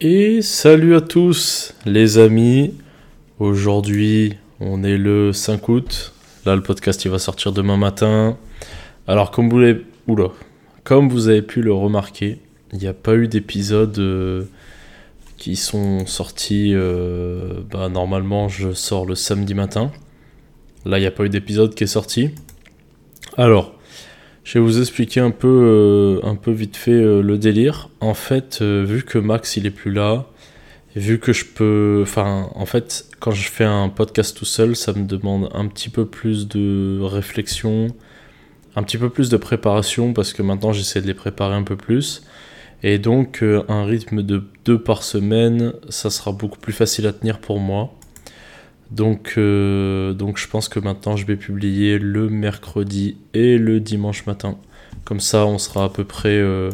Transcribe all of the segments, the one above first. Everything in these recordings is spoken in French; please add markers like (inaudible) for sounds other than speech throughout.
Et salut à tous les amis. Aujourd'hui, on est le 5 août. Là, le podcast il va sortir demain matin. Alors, comme vous l'avez, oula, comme vous avez pu le remarquer, il n'y a pas eu d'épisodes euh, qui sont sortis. euh, bah, normalement, je sors le samedi matin. Là, il n'y a pas eu d'épisode qui est sorti. Alors, je vais vous expliquer un peu, euh, un peu vite fait euh, le délire. En fait, euh, vu que Max il est plus là, et vu que je peux, enfin, en fait, quand je fais un podcast tout seul, ça me demande un petit peu plus de réflexion, un petit peu plus de préparation parce que maintenant j'essaie de les préparer un peu plus. Et donc, un rythme de deux par semaine, ça sera beaucoup plus facile à tenir pour moi. Donc, euh, donc je pense que maintenant je vais publier le mercredi et le dimanche matin. Comme ça, on sera à peu près euh,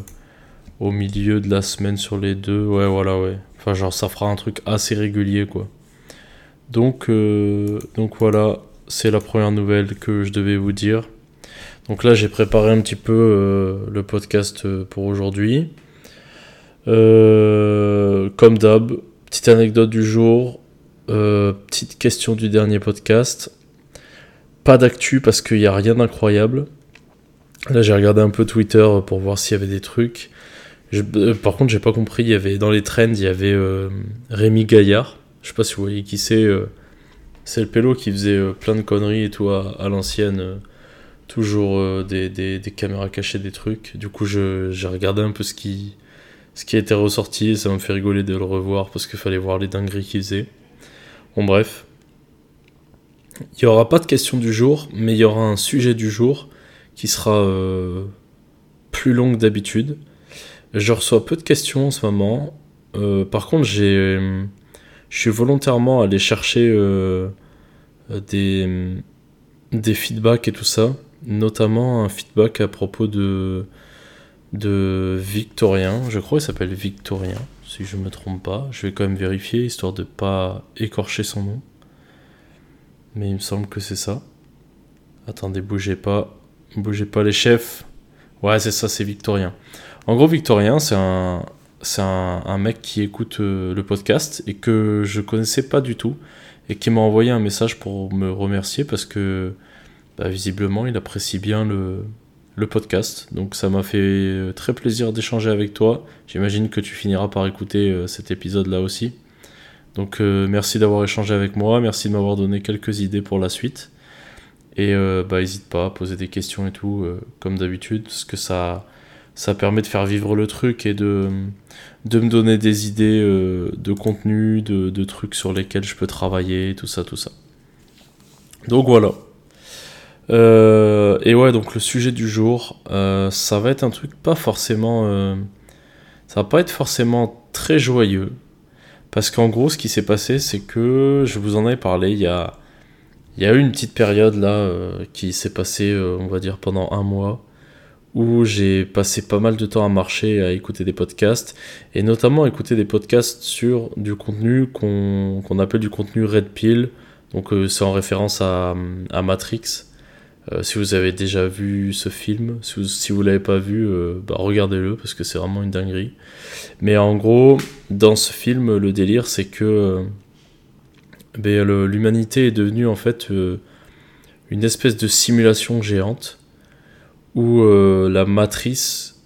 au milieu de la semaine sur les deux. Ouais, voilà, ouais. Enfin, genre, ça fera un truc assez régulier, quoi. Donc, euh, donc voilà, c'est la première nouvelle que je devais vous dire. Donc là, j'ai préparé un petit peu le podcast pour aujourd'hui. Comme d'hab, petite anecdote du jour, euh, petite question du dernier podcast. Pas d'actu parce qu'il n'y a rien d'incroyable. Là, j'ai regardé un peu Twitter pour voir s'il y avait des trucs. Euh, par contre, j'ai pas compris. Il y avait dans les trends, il y avait euh, Rémi Gaillard. Je sais pas si vous voyez qui c'est. euh, c'est le pélo qui faisait plein de conneries et tout à, l'ancienne. toujours des, des- caméras cachées, des trucs. Du coup, j'ai regardé un peu ce qui, ce qui été ressorti ça me fait rigoler de le revoir parce qu'il fallait voir les dingueries qu'il faisait. Bon, bref. Il n'y aura pas de question du jour, mais il y aura un sujet du jour qui sera euh, plus long que d'habitude. Je reçois peu de questions en ce moment. Euh, par contre, j'ai, je suis volontairement allé chercher euh, des, des feedbacks et tout ça. Notamment un feedback à propos de, de Victorien. Je crois qu'il s'appelle Victorien, si je me trompe pas. Je vais quand même vérifier, histoire de pas écorcher son nom. Mais il me semble que c'est ça. Attendez, bougez pas. Bougez pas les chefs. Ouais, c'est ça, c'est Victorien. En gros, Victorien, c'est un, mec qui écoute euh, le podcast et que je connaissais pas du tout et qui m'a envoyé un message pour me remercier parce que bah, visiblement il apprécie bien le, podcast. Donc ça m'a fait euh, très plaisir d'échanger avec toi. J'imagine que tu finiras par écouter euh, cet épisode là aussi. Donc euh, merci d'avoir échangé avec moi, merci de m'avoir donné quelques idées pour la suite. Et bah hésite pas à poser des questions et tout, comme d'habitude, parce que ça, ça permet de faire vivre le truc et de, de me donner des idées de contenu, de trucs sur lesquels je peux travailler, tout ça, tout ça. Donc voilà. Euh, et ouais, donc le sujet du jour, euh, ça va être un truc pas forcément... euh, ça va pas être forcément très joyeux. Parce qu'en gros, ce qui s'est passé, c'est que je vous en avais parlé il y a, il y a eu une petite période là qui s'est passée, on va dire, pendant un mois, où j'ai passé pas mal de temps à marcher, à écouter des podcasts, et notamment écouter des podcasts sur du contenu qu'on appelle du contenu Red Pill. Donc c'est en référence à Matrix. Euh, si vous avez déjà vu ce film, si vous, vous l'avez pas vu, euh, bah, regardez-le parce que c'est vraiment une dinguerie. Mais en gros, dans ce film, le délire, c'est que euh, ben, l'humanité est devenue en fait une espèce de simulation géante où la matrice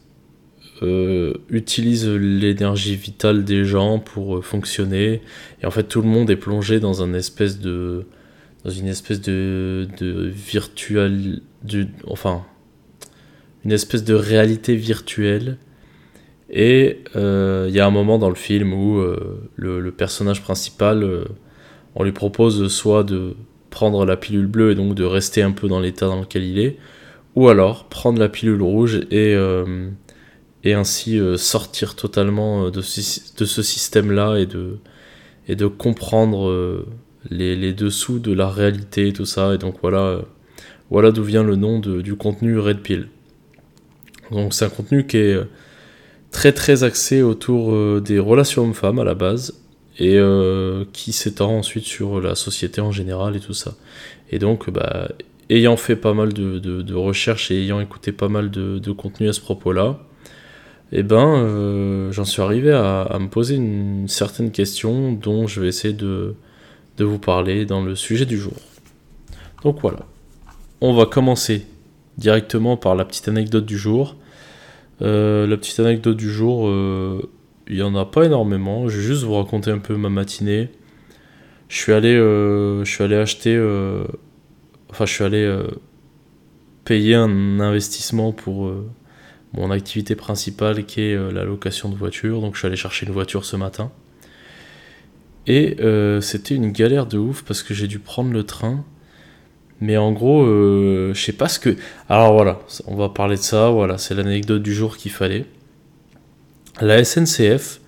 utilise l'énergie vitale des gens pour fonctionner. Et en fait, tout le monde est plongé dans un espèce de dans une espèce de, de virtual du, enfin une espèce de réalité virtuelle. Et euh, il y a un moment dans le film où euh, le, personnage principal euh, on lui propose soit de prendre la pilule bleue et donc de rester un peu dans l'état dans lequel il est ou alors prendre la pilule rouge et et ainsi sortir totalement de ce, de ce système là et de et de comprendre les, les dessous de la réalité et tout ça. Et donc voilà, euh, voilà d'où vient le nom de- du contenu Red Pill. Donc c'est un contenu qui est euh, très très axé autour euh, des relations hommes-femmes à la base et qui s'étend ensuite sur la société en général et tout ça. Et donc, bah, ayant fait pas mal de, recherches et ayant écouté pas mal de, contenu à ce propos-là, eh ben, j'en suis arrivé à, me poser une certaine question dont je vais essayer de, de vous parler dans le sujet du jour. Donc voilà, on va commencer directement par la petite anecdote du jour. la petite anecdote du jour, il n'y en a pas énormément. Je vais juste vous raconter un peu ma matinée. Je suis allé, euh, je suis allé acheter. Euh, enfin, je suis allé euh, payer un investissement pour mon activité principale qui est la location de voiture. Donc, je suis allé chercher une voiture ce matin. Et c'était une galère de ouf parce que j'ai dû prendre le train. Mais en gros, je sais pas ce que. Alors voilà, on va parler de ça. Voilà, c'est l'anecdote du jour qu'il fallait. La SNCF,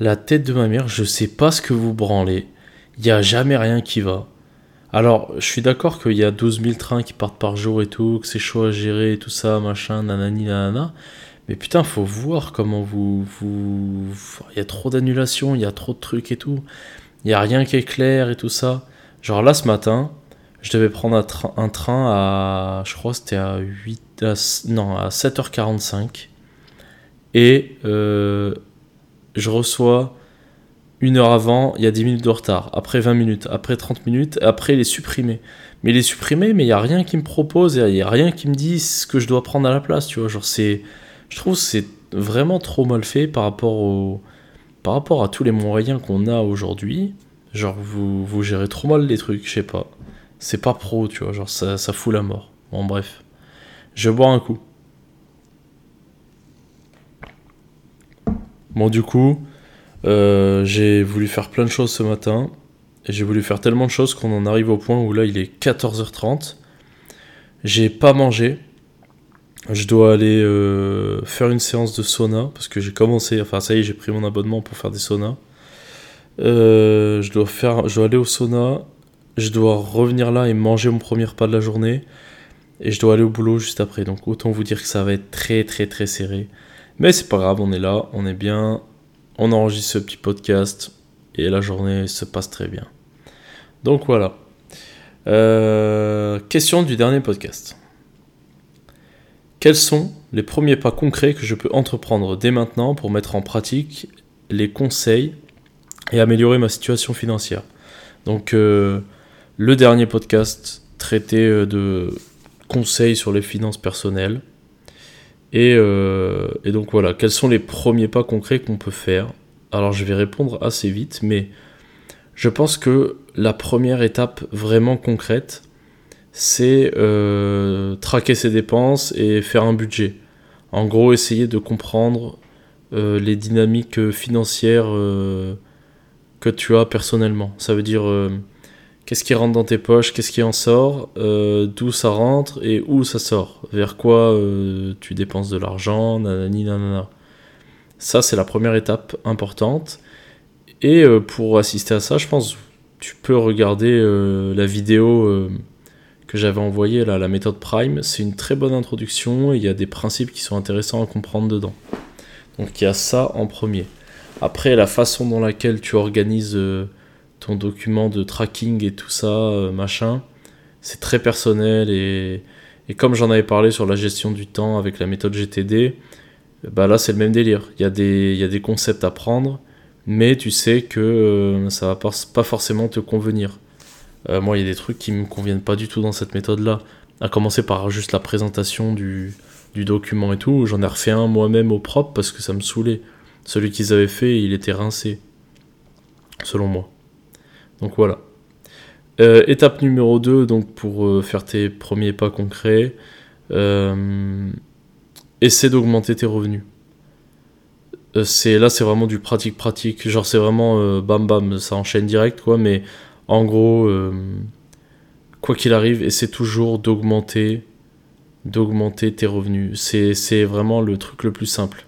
la tête de ma mère, je sais pas ce que vous branlez. Il n'y a jamais rien qui va. Alors, je suis d'accord qu'il y a 12 000 trains qui partent par jour et tout, que c'est chaud à gérer et tout ça, machin, nanani, nanana. Mais putain, faut voir comment vous. vous... Il y a trop d'annulations, il y a trop de trucs et tout. Il n'y a rien qui est clair et tout ça. Genre là, ce matin, je devais prendre un, train à. Je crois c'était à 8. non, à 7h45 et euh, je reçois une heure avant, il y a 10 minutes de retard, après 20 minutes, après 30 minutes, après il est supprimé. Mais il est supprimé, mais il n'y a rien qui me propose, il n'y a rien qui me dit ce que je dois prendre à la place, tu vois. Genre, c'est. Je trouve c'est vraiment trop mal fait par rapport, au, par rapport à tous les moyens qu'on a aujourd'hui. Genre, vous, vous gérez trop mal les trucs, je sais pas. C'est pas pro, tu vois, genre, ça, ça fout la mort. Bon, bref. Je bois un coup. Bon, du coup, euh, j'ai voulu faire plein de choses ce matin. Et j'ai voulu faire tellement de choses qu'on en arrive au point où là, il est 14h30. J'ai pas mangé. Je dois aller euh, faire une séance de sauna parce que j'ai commencé, enfin ça y est, j'ai pris mon abonnement pour faire des saunas. Euh, je, dois faire, je dois aller au sauna, je dois revenir là et manger mon premier repas de la journée. Et je dois aller au boulot juste après. Donc autant vous dire que ça va être très très très serré. Mais c'est pas grave, on est là, on est bien, on enregistre ce petit podcast et la journée se passe très bien. Donc voilà. Euh, question du dernier podcast. Quels sont les premiers pas concrets que je peux entreprendre dès maintenant pour mettre en pratique les conseils et améliorer ma situation financière? Donc euh, le dernier podcast traitait euh, de conseils sur les finances personnelles. Euh, et, donc voilà, quels sont les premiers pas concrets qu'on peut faire? Alors je vais répondre assez vite, mais je pense que la première étape vraiment concrète, c'est euh, traquer ses dépenses et faire un budget. En gros, essayer de comprendre euh, les dynamiques financières que tu as personnellement. Ça veut dire qu'est-ce qui rentre dans tes poches, qu'est-ce qui en sort, euh, d'où ça rentre et où ça sort, vers quoi euh, tu dépenses de l'argent, nanani nanana. Ça, c'est la première étape importante. Et euh, pour assister à ça, je pense tu peux regarder la vidéo que j'avais envoyée, là, la méthode Prime. C'est une très bonne introduction et il y a des principes qui sont intéressants à comprendre dedans. Donc il y a ça en premier. Après, la façon dans laquelle tu organises ton document de tracking et tout ça, euh, machin, c'est très personnel et, comme j'en avais parlé sur la gestion du temps avec la méthode GTD, bah là c'est le même délire. Il y, a des, y a des concepts à prendre, mais tu sais que euh, ça va pas forcément te convenir. Euh, moi, il y a des trucs qui me conviennent pas du tout dans cette méthode-là. À commencer par juste la présentation du, document et tout. J'en ai refait un moi-même au propre parce que ça me saoulait. Celui qu'ils avaient fait, il était rincé. Selon moi. Donc voilà. Euh, étape numéro 2, donc pour euh, faire tes premiers pas concrets, essaie d'augmenter tes revenus. c'est là c'est vraiment du pratique pratique, genre c'est vraiment bam bam, ça enchaîne direct quoi, mais en gros, quoi qu'il arrive, essaie toujours d'augmenter tes revenus. C'est vraiment le truc le plus simple.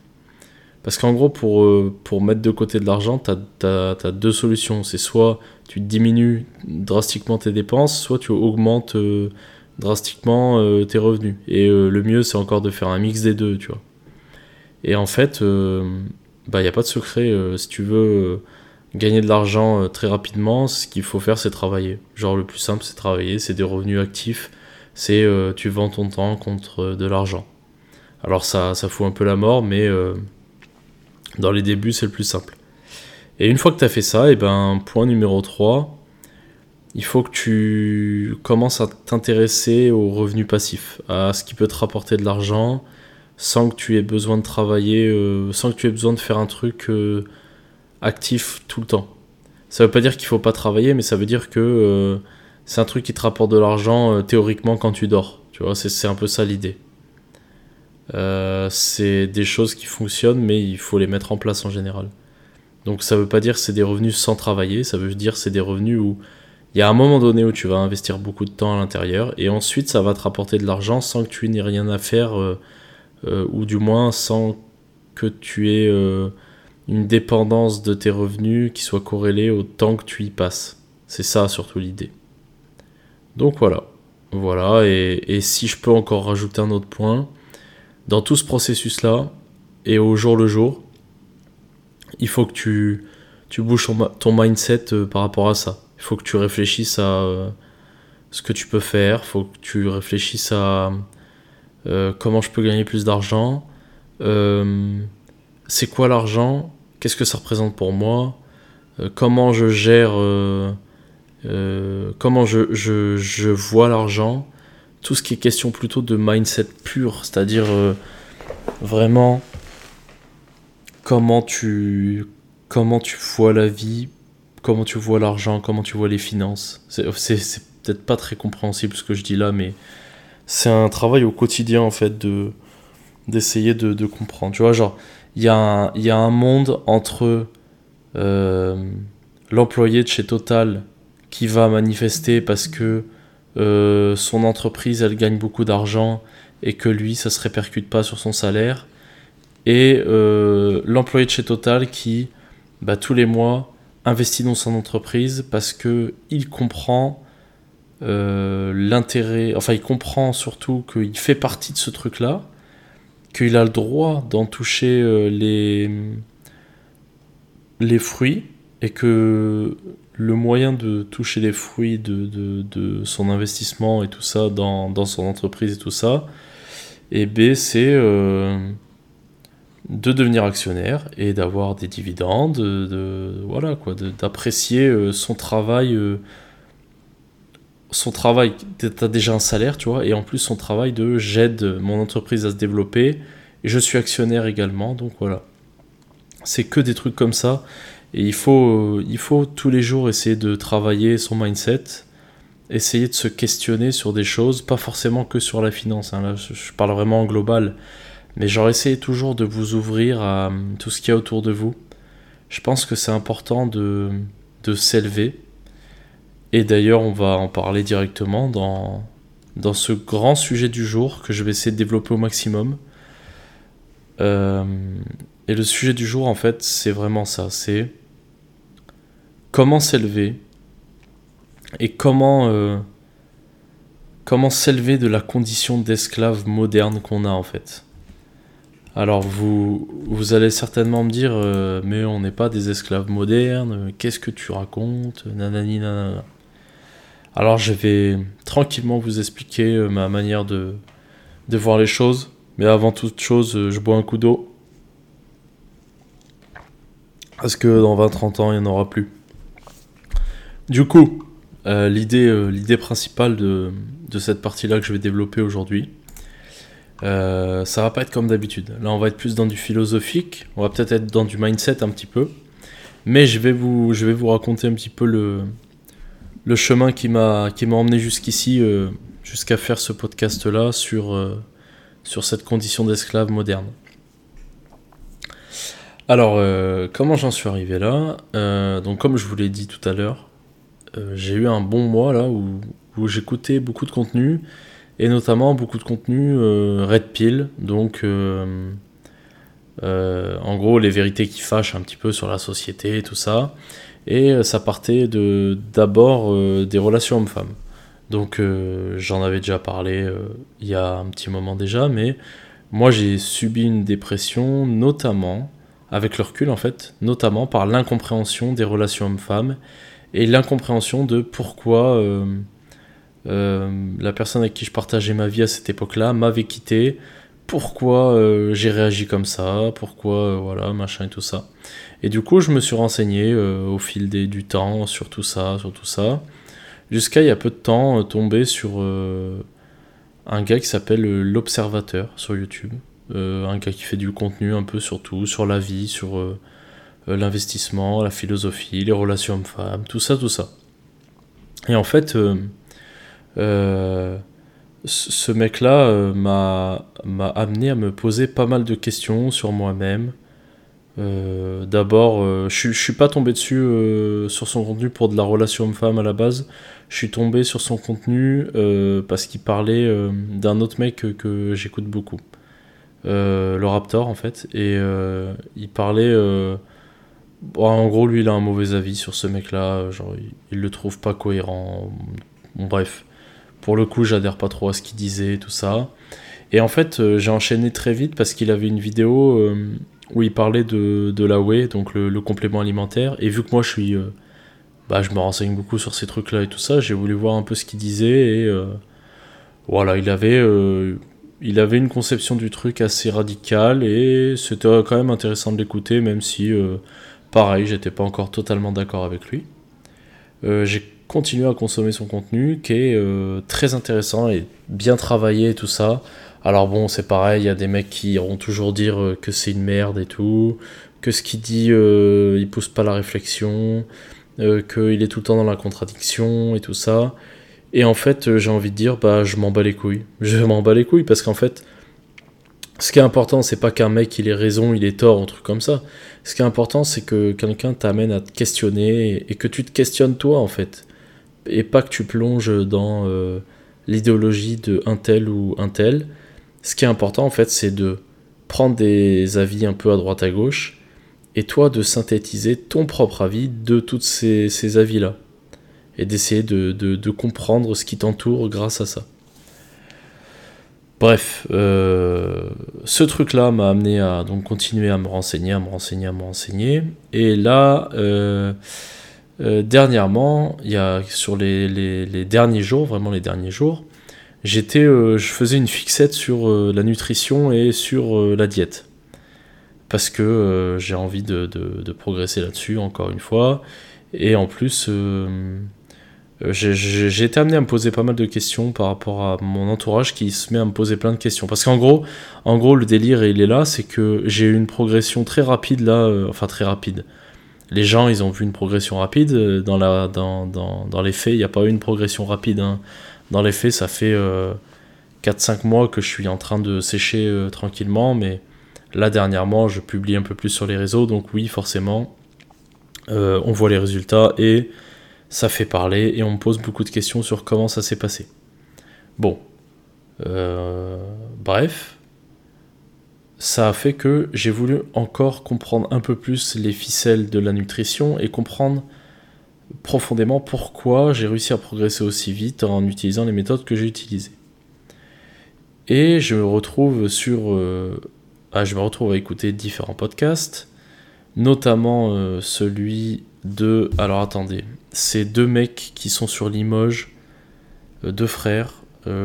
Parce qu'en gros, pour, euh, mettre de côté de l'argent, tu as, deux solutions. C'est soit tu diminues drastiquement tes dépenses, soit tu augmentes euh, drastiquement euh, tes revenus. Et le mieux, c'est encore de faire un mix des deux, tu vois. Et en fait, il bah, n'y a pas de secret. si tu veux gagner de l'argent très rapidement, ce qu'il faut faire, c'est travailler. Genre, le plus simple, c'est travailler. C'est des revenus actifs. C'est tu vends ton temps contre de l'argent. Alors, ça, ça fout un peu la mort, mais Dans les débuts, c'est le plus simple. Et une fois que tu as fait ça, et ben, point numéro 3, il faut que tu commences à t'intéresser aux revenus passifs, à ce qui peut te rapporter de l'argent sans que tu aies besoin de travailler, euh, sans que tu aies besoin de faire un truc euh, actif tout le temps. Ça veut pas dire qu'il faut pas travailler, mais ça veut dire que euh, c'est un truc qui te rapporte de l'argent théoriquement quand tu dors. Tu vois, c'est un peu ça l'idée. c'est des choses qui fonctionnent, mais il faut les mettre en place en général. Donc ça veut pas dire que c'est des revenus sans travailler, ça veut dire que c'est des revenus où il y a un moment donné où tu vas investir beaucoup de temps à l'intérieur et ensuite ça va te rapporter de l'argent sans que tu n'aies rien à faire euh, euh, ou du moins sans que tu aies euh, une dépendance de tes revenus qui soit corrélée au temps que tu y passes. C'est ça surtout l'idée. Donc voilà. Voilà, et, si je peux encore rajouter un autre point, dans tout ce processus-là, et au jour le jour, il faut que tu, tu bouges ton mindset par rapport à ça. Il faut que tu réfléchisses à euh, ce que tu peux faire, il faut que tu réfléchisses à euh, comment je peux gagner plus d'argent, euh, c'est quoi l'argent, qu'est-ce que ça représente pour moi, comment je gère, comment je, je, je vois l'argent, tout ce qui est question plutôt de mindset pur, c'est-à-dire vraiment comment tu, comment tu vois la vie comment tu vois l'argent, comment tu vois les finances. C'est peut-être pas très compréhensible ce que je dis là, mais c'est un travail au quotidien en fait de d'essayer de, comprendre. Tu vois, genre, il y, a un, monde entre euh, l'employé de chez Total qui va manifester parce que euh, son entreprise elle gagne beaucoup d'argent et que lui ça se répercute pas sur son salaire. Et euh, l'employé de chez Total qui bah, tous les mois investi dans son entreprise parce que il comprend l'intérêt, enfin il comprend surtout qu'il fait partie de ce truc-là, qu'il a le droit d'en toucher euh, les, fruits et que le moyen de toucher les fruits de, son investissement et tout ça dans, son entreprise et tout ça, et B c'est... Euh, de devenir actionnaire et d'avoir des dividendes, de, voilà quoi, d'apprécier euh, son travail, son travail. T'as déjà un salaire, tu vois, et en plus son travail de j'aide mon entreprise à se développer et je suis actionnaire également, donc voilà. C'est que des trucs comme ça et il faut, il faut tous les jours essayer de travailler son mindset, essayer de se questionner sur des choses, pas forcément que sur la finance. Hein. là, je parle vraiment en global mais j'aurais essayé toujours de vous ouvrir à euh, tout ce qu'il y a autour de vous. Je pense que c'est important de, de s'élever. Et d'ailleurs, on va en parler directement dans, dans ce grand sujet du jour que je vais essayer de développer au maximum. Euh, et le sujet du jour, en fait, c'est vraiment ça. C'est comment s'élever et comment, euh, comment s'élever de la condition d'esclave moderne qu'on a, en fait. Alors vous, vous allez certainement me dire, euh, mais on n'est pas des esclaves modernes, qu'est-ce que tu racontes, nanani nanana. Alors je vais tranquillement vous expliquer euh, ma manière de, de voir les choses, mais avant toute chose, euh, je bois un coup d'eau. Parce que dans 20-30 ans, il n'y en aura plus. Du coup, l'idée, l'idée principale de, cette partie-là que je vais développer aujourd'hui, euh, ça va pas être comme d'habitude. Là, on va être plus dans du philosophique, on va peut-être être dans du mindset un petit peu. Mais je vais vous raconter un petit peu le, le chemin qui m'a, emmené jusqu'ici, euh, jusqu'à faire ce podcast-là sur, euh, sur cette condition d'esclave moderne. Alors, comment j'en suis arrivé là? Donc, comme je vous l'ai dit tout à l'heure, j'ai eu un bon mois là où, où j'écoutais beaucoup de contenu et notamment beaucoup de contenu euh, red pill, donc euh, euh, en gros les vérités qui fâchent un petit peu sur la société et tout ça. Et ça partait de d'abord des relations hommes-femmes. Donc j'en avais déjà parlé il y a un petit moment déjà, mais moi j'ai subi une dépression notamment, avec le recul en fait, notamment par l'incompréhension des relations hommes-femmes et l'incompréhension de pourquoi euh, la personne avec qui je partageais ma vie à cette époque-là m'avait quitté pourquoi euh, j'ai réagi comme ça, pourquoi, euh, voilà, machin et tout ça. Et du coup, je me suis renseigné euh, au fil du temps sur tout ça, sur tout ça, jusqu'à il y a peu de temps tomber sur un gars qui s'appelle l'Observateur sur YouTube. un gars qui fait du contenu un peu sur tout, sur la vie, sur l'investissement, la philosophie, les relations hommes-femmes, tout ça, tout ça. Et en fait, ce mec-là euh, m'a amené à me poser pas mal de questions sur moi-même. Euh, d'abord, euh, je, suis pas tombé dessus sur son contenu pour de la relation homme-femme à la base. Je suis tombé sur son contenu parce qu'il parlait d'un autre mec que, j'écoute beaucoup. le Raptor en fait. Et il parlait... en gros, lui, il a un mauvais avis sur ce mec-là. Genre, il, il, le trouve pas cohérent. Bref. Pour le coup, j'adhère pas trop à ce qu'il disait, tout ça. Et en fait, euh, j'ai enchaîné très vite parce qu'il avait une vidéo euh, où il parlait de, de la whey, donc le, complément alimentaire. Et vu que moi, je suis. Euh, bah, je me renseigne beaucoup sur ces trucs-là et tout ça, j'ai voulu voir un peu ce qu'il disait. Et voilà, il avait. il avait une conception du truc assez radicale et c'était quand même intéressant de l'écouter, même si, pareil, j'étais pas encore totalement d'accord avec lui. j'ai continuer à consommer son contenu qui est euh, très intéressant et bien travaillé et tout ça. Alors bon, c'est pareil, il y a des mecs qui iront toujours dire euh, que c'est une merde et tout, que ce qu'il dit, euh, il pousse pas la réflexion, qu'il est tout le temps dans la contradiction et tout ça. Et en fait, j'ai envie de dire, bah, je m'en bats les couilles. (laughs) Je m'en bats les couilles parce qu'en fait, ce qui est important, c'est pas qu'un mec il ait raison, il ait tort, un truc comme ça. Ce qui est important, c'est que quelqu'un t'amène à te questionner et que tu te questionnes toi en fait et pas que tu plonges dans euh, l'idéologie de un tel ou un tel. Ce qui est important en fait, c'est de prendre des avis un peu à droite à gauche et toi de synthétiser ton propre avis de tous ces, avis-là et d'essayer de, comprendre ce qui t'entoure grâce à ça. Bref, euh, ce truc-là m'a amené à continuer à me renseigner, à me renseigner, à me renseigner. Et là, euh, euh, dernièrement, il y a, sur les, derniers jours, vraiment les derniers jours, j'étais, euh, je faisais une fixette sur euh, la nutrition et sur la diète. Parce que j'ai envie de, progresser là-dessus, encore une fois. Et en plus, j'ai été amené à me poser pas mal de questions par rapport à mon entourage qui se met à me poser plein de questions. Parce qu'en gros, en gros, le délire, il est là, c'est que j'ai eu une progression très rapide là, enfin très rapide les gens, ils ont vu une progression rapide. Euh, dans, la, dans, dans, dans les faits, il n'y a pas eu une progression rapide. Hein. Dans les faits, ça fait 4-5 euh, mois que je suis en train de sécher euh, tranquillement, mais là, dernièrement, je publie un peu plus sur les réseaux, donc oui, forcément, on voit les résultats et ça fait parler et on me pose beaucoup de questions sur comment ça s'est passé. Bon, bref, ça a fait que j'ai voulu encore comprendre un peu plus les ficelles de la nutrition et comprendre profondément pourquoi j'ai réussi à progresser aussi vite en utilisant les méthodes que j'ai utilisées. Et je me retrouve sur, euh, ah, je me retrouve à écouter différents podcasts, notamment euh, celui de, alors attendez, c'est deux mecs qui sont sur Limoges, euh, deux frères.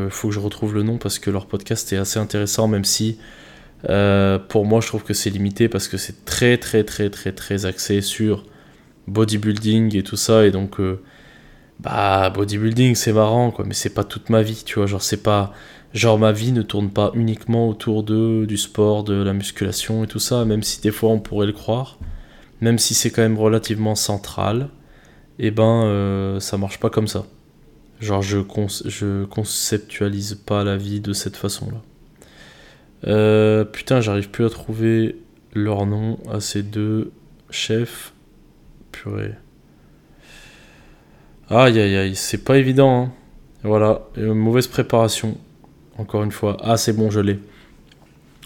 Faut que je retrouve le nom parce que leur podcast est assez intéressant, même si pour moi, je trouve que c'est limité parce que c'est très, très, très, très, très axé sur bodybuilding et tout ça. Et donc, euh, bah, bodybuilding, c'est marrant, quoi, mais c'est pas toute ma vie, tu vois. Genre, c'est pas. Genre, ma vie ne tourne pas uniquement autour de, du sport, de la musculation et tout ça, même si des fois on pourrait le croire. Même si c'est quand même relativement central, et eh ben, euh, ça marche pas comme ça. Genre, je, je conceptualise pas la vie de cette façon-là. Euh, putain, j'arrive plus à trouver leur nom à ces deux chefs. Purée. Aïe aïe aïe, c'est pas évident. Hein. Voilà, mauvaise préparation. Encore une fois. Ah, c'est bon, je l'ai.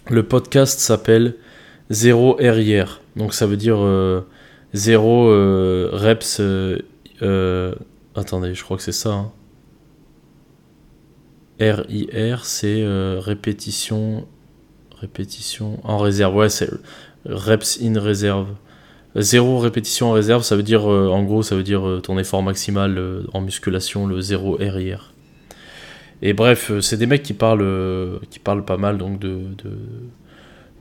Le podcast s'appelle Zéro RIR. Donc ça veut dire euh, zéro euh, reps. attendez, je crois que c'est ça. Hein. RIR, c'est répétition Répétition en réserve. Ouais, c'est reps in réserve. Zéro répétition en réserve, ça veut dire, euh, en gros, ça veut dire euh, ton effort maximal euh, en musculation, le zéro RIR. Et bref, c'est des mecs qui parlent, qui parlent pas mal donc de,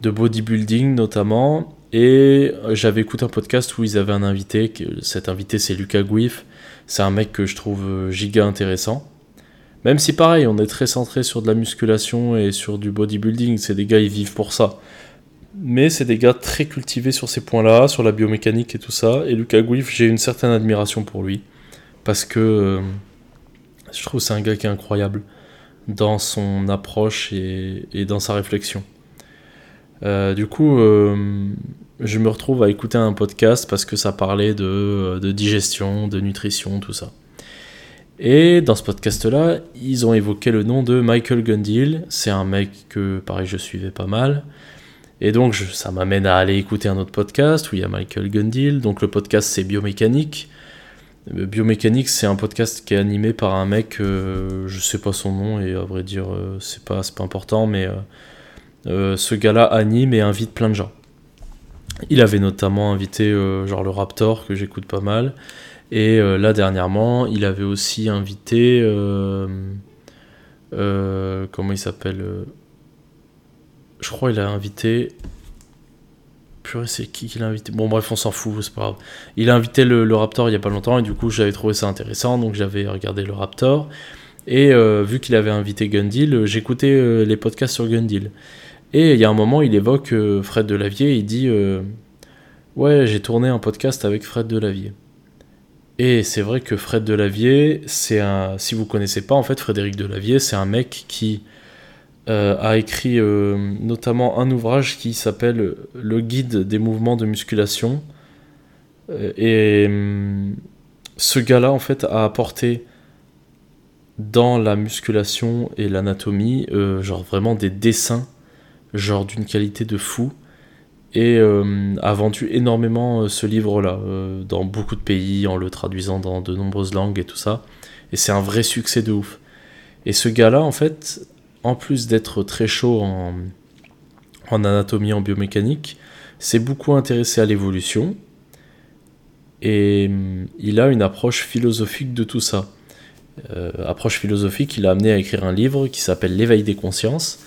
de bodybuilding notamment. Et j'avais écouté un podcast où ils avaient un invité. Cet invité, c'est Lucas Guif. C'est un mec que je trouve giga intéressant. Même si pareil, on est très centré sur de la musculation et sur du bodybuilding, c'est des gars, ils vivent pour ça. Mais c'est des gars très cultivés sur ces points-là, sur la biomécanique et tout ça. Et Lucas Guif, j'ai une certaine admiration pour lui. Parce que euh, je trouve que c'est un gars qui est incroyable dans son approche et, dans sa réflexion. Euh, du coup, euh, je me retrouve à écouter un podcast parce que ça parlait de digestion, de nutrition, tout ça. Et dans ce podcast-là, ils ont évoqué le nom de Michael Gundil. C'est un mec que, pareil, je suivais pas mal. Et donc, ça m'amène à aller écouter un autre podcast où il y a Michael Gundil. Donc, le podcast, c'est Biomécanique. Euh, Biomécanique, c'est un podcast qui est animé par un mec, euh, je sais pas son nom, et à vrai dire, euh, c'est pas, pas important, mais ce gars-là anime et invite plein de gens. Il avait notamment invité genre le Raptor, que j'écoute pas mal. Et euh, là, dernièrement, il avait aussi invité. Euh, euh, comment il s'appelle Je crois qu'il a invité. Purée, c'est qui qu'il a invité? Bon, bref, on s'en fout, c'est pas grave. Il a invité le, Raptor il y a pas longtemps et du coup, j'avais trouvé ça intéressant, donc j'avais regardé le Raptor. Et vu qu'il avait invité Gundil, j'écoutais les podcasts sur Gundil. Et il y a un moment, il évoque Fred Delavier, il dit Ouais, j'ai tourné un podcast avec Fred Delavier. Et c'est vrai que Fred Delavier, c'est un. Si vous connaissez pas, en fait, Frédéric Delavier, c'est un mec qui euh, a écrit euh, notamment un ouvrage qui s'appelle Le guide des mouvements de musculation. Euh, et ce gars-là, en fait, a apporté dans la musculation et l'anatomie, genre vraiment des dessins, genre d'une qualité de fou et euh, a vendu énormément euh, ce livre-là euh, dans beaucoup de pays en le traduisant dans de nombreuses langues et tout ça. Et c'est un vrai succès de ouf. Et ce gars-là, en fait, en plus d'être très chaud en, en anatomie, en biomécanique, s'est beaucoup intéressé à l'évolution. Et il a une approche philosophique de tout ça. approche philosophique, il a amené à écrire un livre qui s'appelle L'éveil des consciences,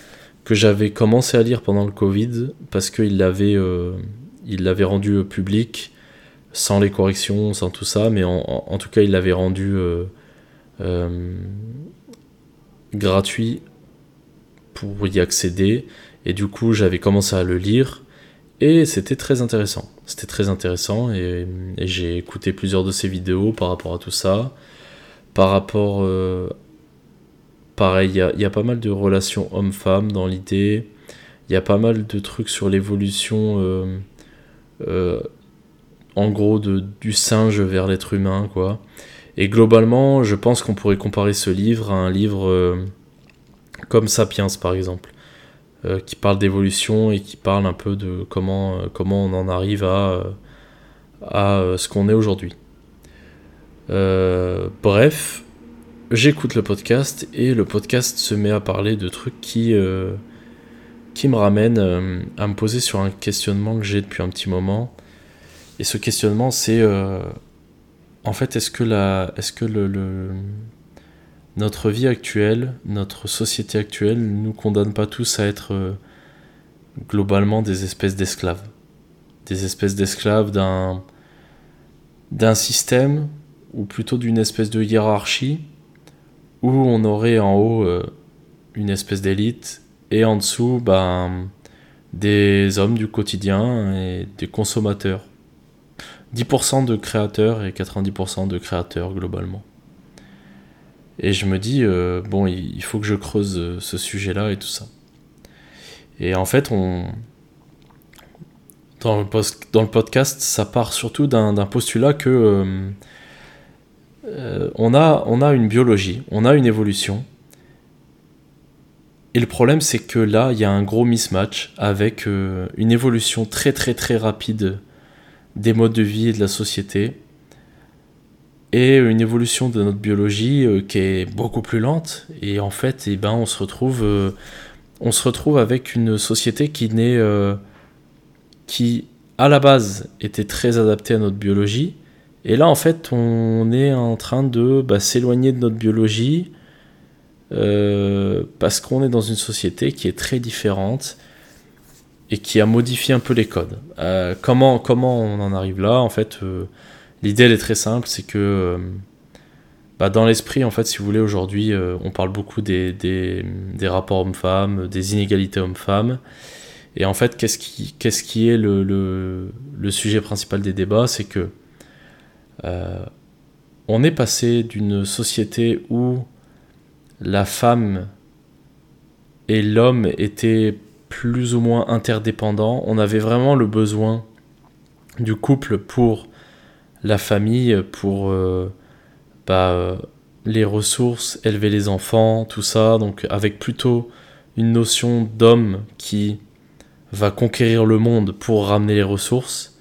que j'avais commencé à lire pendant le Covid parce qu'il l'avait euh, rendu euh, public sans les corrections, sans tout ça, mais en, tout cas il l'avait rendu euh, gratuit pour y accéder et du coup j'avais commencé à le lire et c'était très intéressant. C'était très intéressant et, j'ai écouté plusieurs de ses vidéos par rapport à tout ça, par rapport pareil, il y a, pas mal de relations homme-femme dans l'idée. Il y a pas mal de trucs sur l'évolution, euh, euh, en gros, du singe vers l'être humain, quoi. Et globalement, je pense qu'on pourrait comparer ce livre à un livre euh, comme Sapiens, par exemple, qui parle d'évolution et qui parle un peu de comment, comment on en arrive à, à ce qu'on est aujourd'hui. bref, j'écoute le podcast et le podcast se met à parler de trucs qui, euh, qui me ramènent euh, à me poser sur un questionnement que j'ai depuis un petit moment. Et ce questionnement, c'est euh, en fait, est-ce que, la, est-ce que le, notre vie actuelle, notre société actuelle, ne nous condamne pas tous à être globalement des espèces d'esclaves Des espèces d'esclaves d'un, d'un système, ou plutôt d'une espèce de hiérarchie où on aurait en haut euh, une espèce d'élite et en dessous ben, des hommes du quotidien et des consommateurs. 10% de créateurs et 90% de créateurs globalement. Et je me dis, euh, bon, il faut que je creuse euh, ce sujet-là et tout ça. Et en fait, dans, le, podcast, ça part surtout d'un postulat que euh, on, a, on a une biologie, on a une évolution. Et le problème, c'est que là, il y a un gros mismatch avec euh, une évolution très très très rapide des modes de vie et de la société. Et une évolution de notre biologie euh, qui est beaucoup plus lente. Et en fait, eh ben, on, se retrouve, on se retrouve avec une société qui n'est. qui, à la base, était très adaptée à notre biologie et là, en fait, on est en train de bah, s'éloigner de notre biologie parce qu'on est dans une société qui est très différente et qui a modifié un peu les codes. comment, comment on en arrive là? En fait, l'idée elle est très simple, c'est que bah, dans l'esprit, en fait, si vous voulez, aujourd'hui, on parle beaucoup des, des, des rapports hommes-femmes, des inégalités hommes-femmes. Et en fait, qu'est-ce qui, qu'est-ce qui est le, le, sujet principal des débats C'est que euh, on est passé d'une société où la femme et l'homme étaient plus ou moins interdépendants. On avait vraiment le besoin du couple pour la famille, pour euh, bah, les ressources, élever les enfants, tout ça. Donc avec plutôt une notion d'homme qui va conquérir le monde pour ramener les ressources,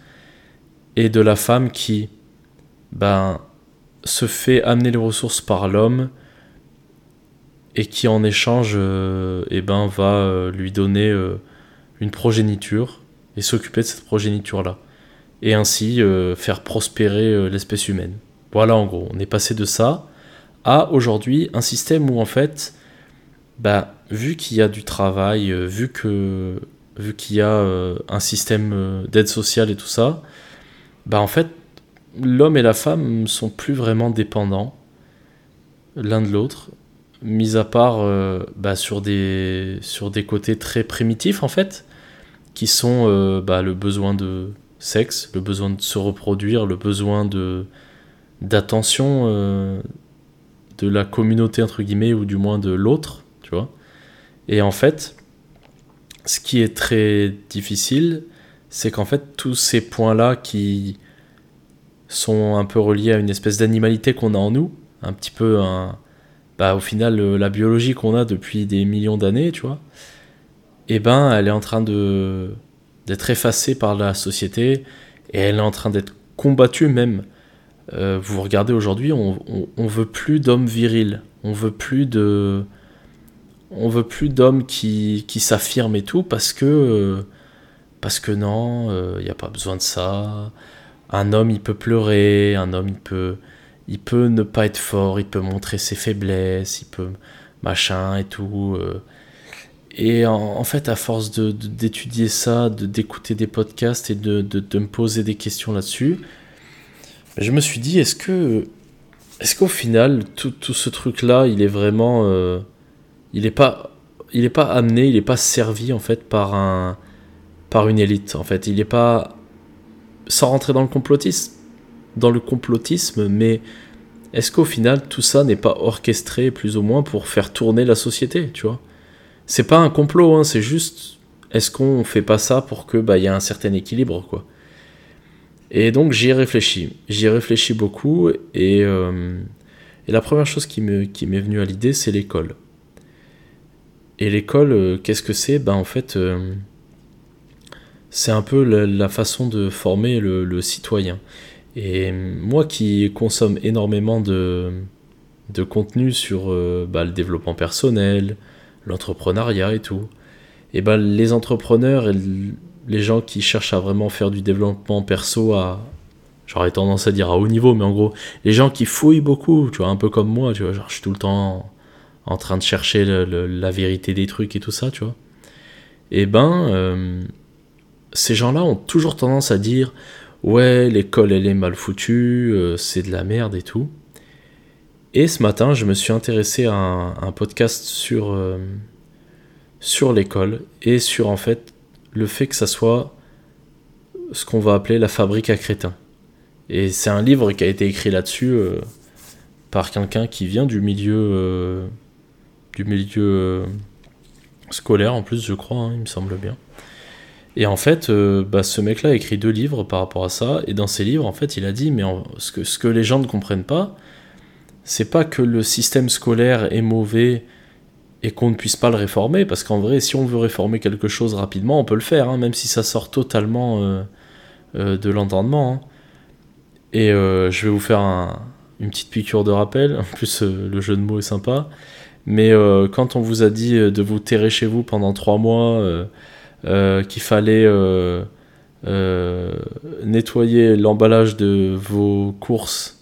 et de la femme qui ben, se fait amener les ressources par l'homme et qui en échange euh, eh ben, va euh, lui donner euh, une progéniture et s'occuper de cette progéniture-là. Et ainsi faire prospérer l'espèce humaine. Voilà en gros, on est passé de ça à aujourd'hui un système où en fait, bah, vu qu'il y a du travail, vu que vu qu'il y a euh, un système euh, d'aide sociale et tout ça, bah en fait, l'homme et la femme sont plus vraiment dépendants l'un de l'autre, mis à part euh, bah, sur, des, sur des côtés très primitifs en fait, qui sont bah, le besoin de sexe, le besoin de se reproduire, le besoin de d'attention de la communauté entre guillemets ou du moins de l'autre, tu vois. Et en fait, ce qui est très difficile, c'est qu'en fait, tous ces points-là qui sont un peu reliés à une espèce d'animalité qu'on a en nous, un petit peu un, bah, au final, la biologie qu'on a depuis des millions d'années, tu vois, eh ben, elle est en train de d'être effacée par la société et elle est en train d'être combattue même. Euh, vous regardez aujourd'hui, on, on, veut plus d'hommes virils, on veut plus de on veut plus d'hommes qui, qui s'affirment et tout parce que euh, parce que non, il euh, n'y a pas besoin de ça. Un homme, il peut pleurer, un homme, il peut il peut ne pas être fort, il peut montrer ses faiblesses, il peut machin et tout. Et en, fait, à force de, d'étudier ça, de, d'écouter des podcasts et de, de, me poser des questions là-dessus, je me suis dit, est-ce que, est-ce qu'au final, tout, tout ce truc-là, il est vraiment, il n'est pas, il est pas amené, il n'est pas servi en fait par un, par une élite. En fait, il n'est pas, sans rentrer dans le complotisme, dans le complotisme, mais est-ce qu'au final tout ça n'est pas orchestré plus ou moins pour faire tourner la société, tu vois? C'est pas un complot, hein, c'est juste, est-ce qu'on fait pas ça pour que bah il y a un certain équilibre, quoi Et donc j'y ai réfléchi, j'y ai réfléchi beaucoup, et, euh, et la première chose qui me, qui m'est venue à l'idée, c'est l'école. Et l'école, euh, qu'est-ce que c'est? Ben en fait, euh, c'est un peu la, façon de former le, citoyen. Et moi qui consomme énormément de, de contenu sur bah, le développement personnel, l'entrepreneuriat et tout, et ben les entrepreneurs et les gens qui cherchent à vraiment faire du développement perso à, j'aurais tendance à dire à haut niveau, mais en gros, les gens qui fouillent beaucoup, tu vois, un peu comme moi, tu vois, genre je suis tout le temps en train de chercher la vérité des trucs et tout ça, tu vois. Et eh ben, euh, ces gens-là ont toujours tendance à dire ouais, l'école elle est mal foutue, euh, c'est de la merde et tout. Et ce matin, je me suis intéressé à un, podcast sur, euh, sur l'école et sur en fait le fait que ça soit ce qu'on va appeler la fabrique à crétins. Et c'est un livre qui a été écrit là-dessus par quelqu'un qui vient du milieu du milieu euh, scolaire en plus, je crois, hein, il me semble bien. Et en fait, euh, bah, ce mec-là a écrit deux livres par rapport à ça, et dans ces livres, en fait, il a dit, mais ce, que, ce que les gens ne comprennent pas, c'est pas que le système scolaire est mauvais et qu'on ne puisse pas le réformer, parce qu'en vrai, si on veut réformer quelque chose rapidement, on peut le faire, hein, même si ça sort totalement euh, de l'entendement. Hein. Et je vais vous faire une petite piqûre de rappel, en plus le jeu de mots est sympa. Mais euh, quand on vous a dit euh, de vous terrer chez vous pendant trois mois, euh, qu'il fallait nettoyer l'emballage de vos courses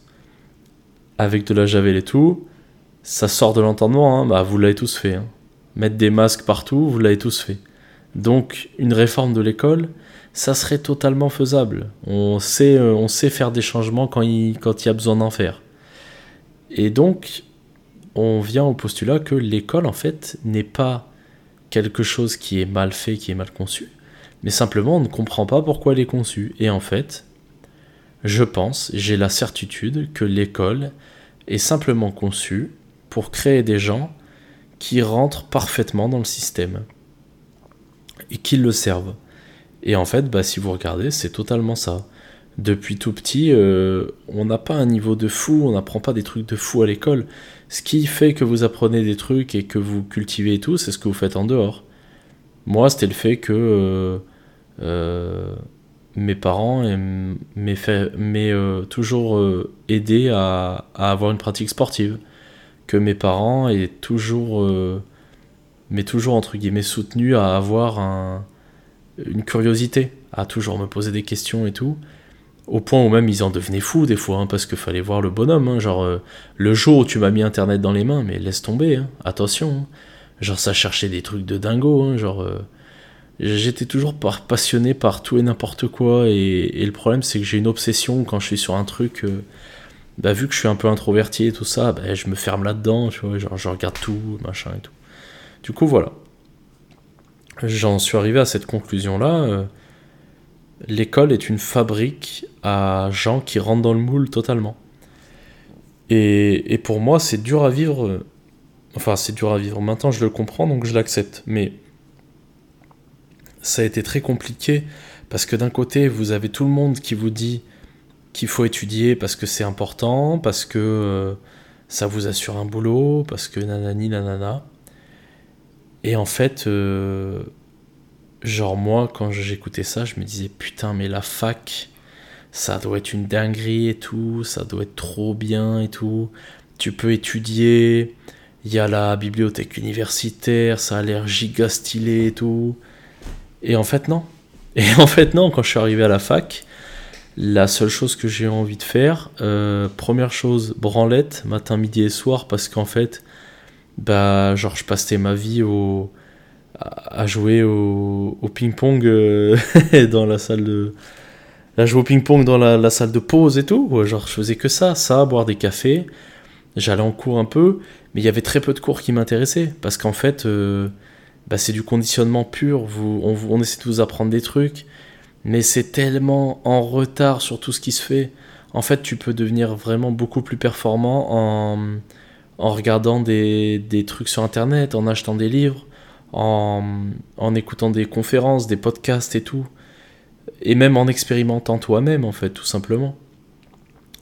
avec de la javel et tout, ça sort de l'entendement, hein, bah, vous l'avez tous fait. Hein. Mettre des masques partout, vous l'avez tous fait. Donc une réforme de l'école, ça serait totalement faisable. On sait, euh, on sait faire des changements quand quand il y a besoin d'en faire. Et donc, on vient au postulat que l'école, en fait, n'est pas quelque chose qui est mal fait, qui est mal conçu, mais simplement on ne comprend pas pourquoi elle est conçue. Et en fait, je pense, j'ai la certitude que l'école est simplement conçue pour créer des gens qui rentrent parfaitement dans le système et qui le servent. Et en fait, bah, si vous regardez, c'est totalement ça. Depuis tout petit, euh, on n'a pas un niveau de fou, on n'apprend pas des trucs de fou à l'école. Ce qui fait que vous apprenez des trucs et que vous cultivez et tout, c'est ce que vous faites en dehors. Moi, c'était le fait que euh, euh, mes parents m'aient toujours aidé à, avoir une pratique sportive. Que mes parents aient toujours, m'aient toujours entre guillemets soutenu à avoir un, une curiosité, à toujours me poser des questions et tout. Au point où même ils en devenaient fous des fois, hein, parce qu'il fallait voir le bonhomme. Hein, genre, euh, le jour où tu m'as mis Internet dans les mains, mais laisse tomber, hein, attention. Genre, ça cherchait des trucs de dingo. genre, euh, j'étais toujours passionné par tout et n'importe quoi. Et, le problème, c'est que j'ai une obsession quand je suis sur un truc. Euh, bah, vu que je suis un peu introverti et tout ça, bah, je me ferme là-dedans, tu vois, genre, je regarde tout, machin et tout. Du coup, voilà j'en suis arrivé à cette conclusion-là. Euh, l'école est une fabrique à gens qui rentrent dans le moule totalement. Et, pour moi, c'est dur à vivre. Euh, enfin, c'est dur à vivre. Maintenant, je le comprends, donc je l'accepte. Mais ça a été très compliqué parce que d'un côté, vous avez tout le monde qui vous dit qu'il faut étudier parce que c'est important, parce que euh, ça vous assure un boulot, parce que nanani nanana. Et en fait, euh, genre moi, quand j'écoutais ça, je me disais putain, mais la fac, ça doit être une dinguerie et tout, ça doit être trop bien et tout. Tu peux étudier, il y a la bibliothèque universitaire, ça a l'air giga stylé et tout. Et en fait, non. Et (laughs) en fait, non, quand je suis arrivé à la fac, la seule chose que j'ai envie de faire, euh, première chose, branlette, matin, midi et soir, parce qu'en fait, bah genre je passais ma vie au à, jouer au, ping-pong euh, (laughs) dans la salle de à jouer au ping-pong dans la, la, salle de pause et tout genre je faisais que ça ça boire des cafés j'allais en cours un peu mais il y avait très peu de cours qui m'intéressaient parce qu'en fait euh, bah, c'est du conditionnement pur vous on, on essaie de vous apprendre des trucs mais c'est tellement en retard sur tout ce qui se fait en fait tu peux devenir vraiment beaucoup plus performant en en regardant des, des, trucs sur internet, en achetant des livres, en, en, écoutant des conférences, des podcasts et tout. Et même en expérimentant toi-même, en fait, tout simplement.